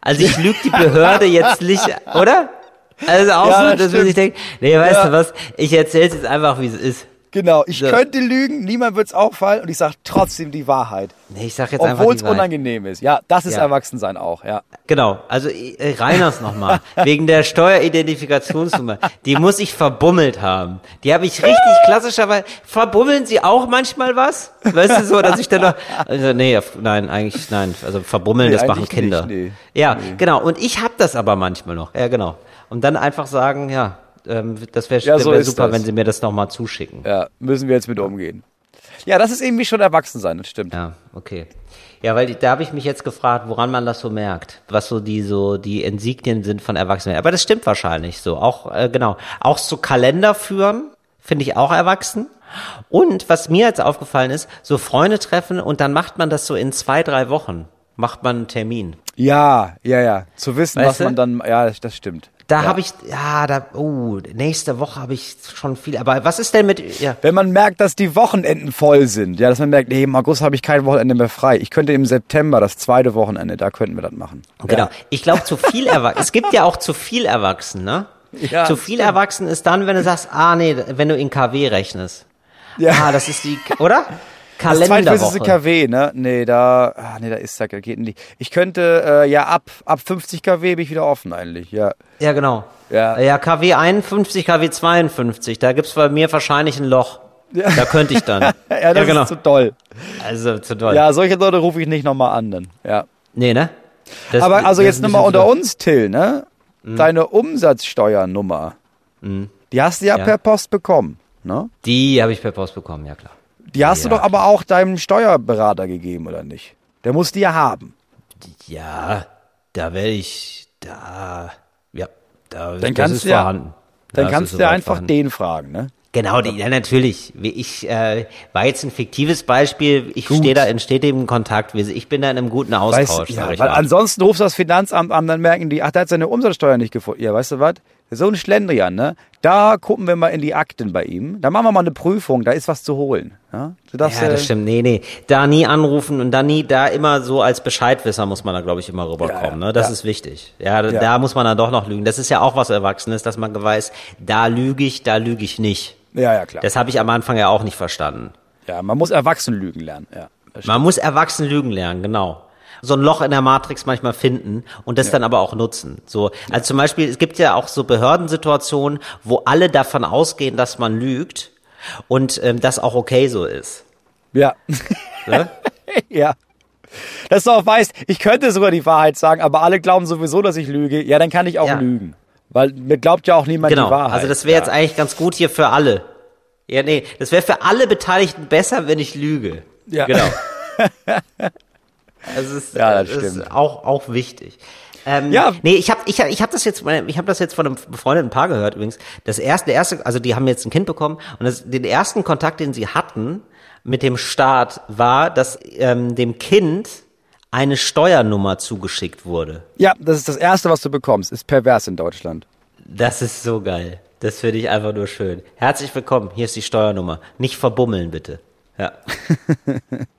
Also ich lüge die Behörde jetzt nicht, oder? Also auch Ja, so, das dass man sich denkt, nee, weißt Ja. du was, ich erzähl's jetzt einfach, wie es ist. Genau, ich So. könnte lügen, niemand wird's auffallen und ich sage trotzdem die Wahrheit. Nee, ich sag jetzt einfach Obwohl es unangenehm ist. Ja, das ist Ja. Erwachsensein auch, ja. Genau, also äh, Reiners nochmal, *laughs* wegen der Steueridentifikationsnummer. Die muss ich verbummelt haben. Die habe ich richtig klassischerweise. Verbummeln Sie auch manchmal was? Weißt du so, dass ich dann noch. Also nee, nein, eigentlich nein. Also verbummeln, Nee, das machen Kinder. nicht, nee. Ja, genau. Und ich habe das aber manchmal noch. Ja, genau. Und dann einfach sagen, ja, ähm, das wäre Ja, so wär super, das. wenn Sie mir das nochmal zuschicken. Ja, müssen wir jetzt mit umgehen. Ja, das ist irgendwie schon Erwachsensein, das stimmt. Ja, okay. Ja, weil da habe ich mich jetzt gefragt, woran man das so merkt, was so die so die Insignien sind von Erwachsenen. Aber das stimmt wahrscheinlich so. Auch äh, genau, auch so Kalender führen finde ich auch erwachsen. Und was mir jetzt aufgefallen ist, so Freunde treffen und dann macht man das so in zwei drei Wochen macht man einen Termin. Ja, ja, ja. Zu wissen, Weißt was du? man dann, ja, das, das stimmt. Da ja. habe ich, ja, da, oh, nächste Woche habe ich schon viel. Aber was ist denn mit, ja, Wenn man merkt, dass die Wochenenden voll sind, ja, dass man merkt, nee, im August habe ich kein Wochenende mehr frei. Ich könnte im September, das zweite Wochenende, da könnten wir das machen. Genau. Ja. Ich glaube, zu viel *laughs* Erwachsen. es gibt ja auch zu viel Erwachsen, ne? Ja, zu viel Erwachsen ist dann, wenn du sagst, ah nee, wenn du in KW rechnest. Ja. Ah, das ist die, oder? *laughs* Das zweitgrößte Kalenderwoche. KW, ne? Nee, da, ah, nee, da ist da geht nicht. Ich könnte, äh, ja, ab, ab 50 kW bin ich wieder offen eigentlich, ja. Ja, genau. Ja. Ja, KW 51, KW 52, da gibt's bei mir wahrscheinlich ein Loch. Da könnte ich dann. *laughs* Ja, das genau. ist zu toll. also zu doll. Ja, solche Leute rufe ich nicht nochmal an, dann, ja. Nee, ne? Das- Aber also jetzt nochmal unter uns, Till, ne? Deine Umsatzsteuernummer, die hast du ja, Mhm. Ja. per Post bekommen, ne? Die habe ich per Post bekommen, ja klar. Die hast du Ja. doch aber auch deinem Steuerberater gegeben, oder nicht? Der muss die ja haben. Ja, da werde ich, da, ja, da Dann kannst du ja- vorhanden. Dann Das kannst du ja einfach vorhanden. den fragen, ne? Genau, die, ja natürlich. Ich äh, war jetzt ein fiktives Beispiel. Ich stehe da in stetigem Kontakt. Ich bin da in einem guten Austausch, Weißt, ja, weil mal. ansonsten rufst du das Finanzamt an, dann merken die, ach, der hat seine Umsatzsteuer nicht gefunden. Ja, weißt du was? So ein Schlendrian, ne? Da gucken wir mal in die Akten bei ihm. Da machen wir mal eine Prüfung, da ist was zu holen. Ja, Sodass, ja das äh, stimmt. Nee, nee. Da nie anrufen und da nie, da immer so als Bescheidwisser muss man da, glaube ich, immer rüberkommen. Ja, ne? Das ja. ist wichtig. Ja, da, da muss man dann doch noch lügen. Das ist ja auch was Erwachsenes, dass man weiß, da lüge ich, da lüge ich nicht. Ja, ja, klar. Das habe ich am Anfang ja auch nicht verstanden. Ja, man muss erwachsen lügen lernen. Ja, man muss erwachsen lügen lernen, genau so ein Loch in der Matrix manchmal finden und das ja. dann aber auch nutzen. So, also zum Beispiel, es gibt ja auch so Behördensituationen, wo alle davon ausgehen, dass man lügt und ähm, das auch okay so ist. Ja. *laughs* Ne? *laughs* ja. Dass du auch weißt, ich könnte sogar die Wahrheit sagen, aber alle glauben sowieso, dass ich lüge. Ja, dann kann ich auch ja. lügen. Weil mir glaubt ja auch niemand genau. die Wahrheit. Also das wäre ja. jetzt eigentlich ganz gut hier für alle. Ja, nee, das wäre für alle Beteiligten besser, wenn ich lüge. Ja. Genau. *laughs* Also es ist, ja, das ist stimmt. auch, auch wichtig. Ähm, ja. Nee, ich habe ich hab, ich hab das jetzt ich hab das jetzt von einem befreundeten Paar gehört übrigens. Das erste der erste also die haben jetzt ein Kind bekommen und das, den ersten Kontakt, den sie hatten mit dem Staat war, dass ähm, dem Kind eine Steuernummer zugeschickt wurde. Ja, das ist das erste, was du bekommst. Ist pervers in Deutschland. Das ist so geil. Das finde ich einfach nur schön. Herzlich willkommen. Hier ist die Steuernummer. Nicht verbummeln bitte. Ja. *laughs*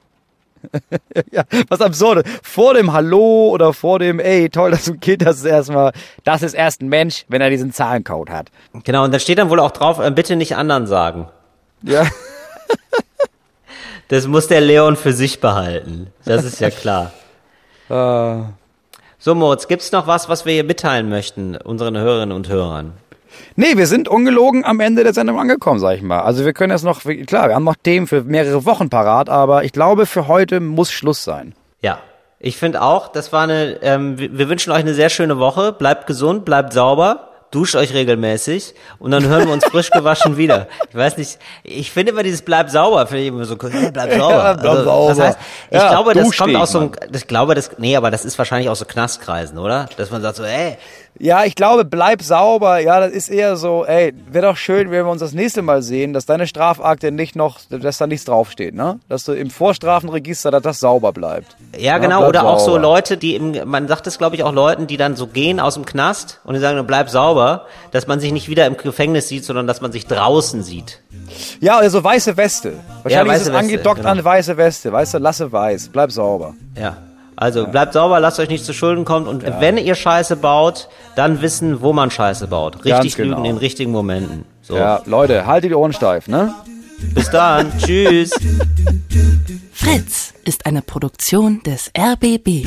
*laughs* ja, was absurde. Vor dem Hallo oder vor dem, ey, toll, dass du ein Kind hast, ist erstmal, das ist erst ein Mensch, wenn er diesen Zahlencode hat. Genau, und da steht dann wohl auch drauf, äh, bitte nicht anderen sagen. Ja. das muss der Leon für sich behalten. Das ist ja klar. Uh. *laughs* So, Moritz, gibt's noch was, was wir hier mitteilen möchten, unseren Hörerinnen und Hörern? Nee, wir sind ungelogen am Ende der Sendung angekommen, sag ich mal. Also wir können jetzt noch, klar, wir haben noch Themen für mehrere Wochen parat, aber ich glaube, für heute muss Schluss sein. Ja, ich finde auch, das war eine, ähm, wir wünschen euch eine sehr schöne Woche. Bleibt gesund, bleibt sauber duscht euch regelmäßig und dann hören wir uns frisch gewaschen *laughs* wieder. Ich weiß nicht, ich finde immer dieses bleib sauber, finde ich immer so, hey, bleib *laughs* sauber. Ja, bleib also, sauber. Das heißt, ich ja, glaube, das kommt aus so einem, ich glaube, das, nee, aber das ist wahrscheinlich aus so Knastkreisen, oder? Dass man sagt so, ey, ja, ich glaube, bleib sauber. Ja, das ist eher so, ey, wäre doch schön, wenn wir uns das nächste Mal sehen, dass deine Strafakte nicht noch, dass da nichts draufsteht, ne? Dass du im Vorstrafenregister, dass das sauber bleibt. Ja, genau. Ja, oder sauber. auch so Leute, die im, man sagt es, glaube ich, auch Leuten, die dann so gehen aus dem Knast und die sagen, bleib sauber, dass man sich nicht wieder im Gefängnis sieht, sondern dass man sich draußen sieht. Ja, oder so weiße Weste. Wahrscheinlich ja, ist es Weste, angedockt genau. an weiße Weste. Weißt du, lasse weiß, bleib sauber. Ja. Also bleibt sauber, lasst euch nicht zu Schulden kommen und ja. wenn ihr Scheiße baut, dann wissen, wo man Scheiße baut. Richtig genau. lügen in richtigen Momenten. So. Ja, Leute, haltet die Ohren steif, ne? Bis dann, *laughs* tschüss. Fritz ist eine Produktion des RBB.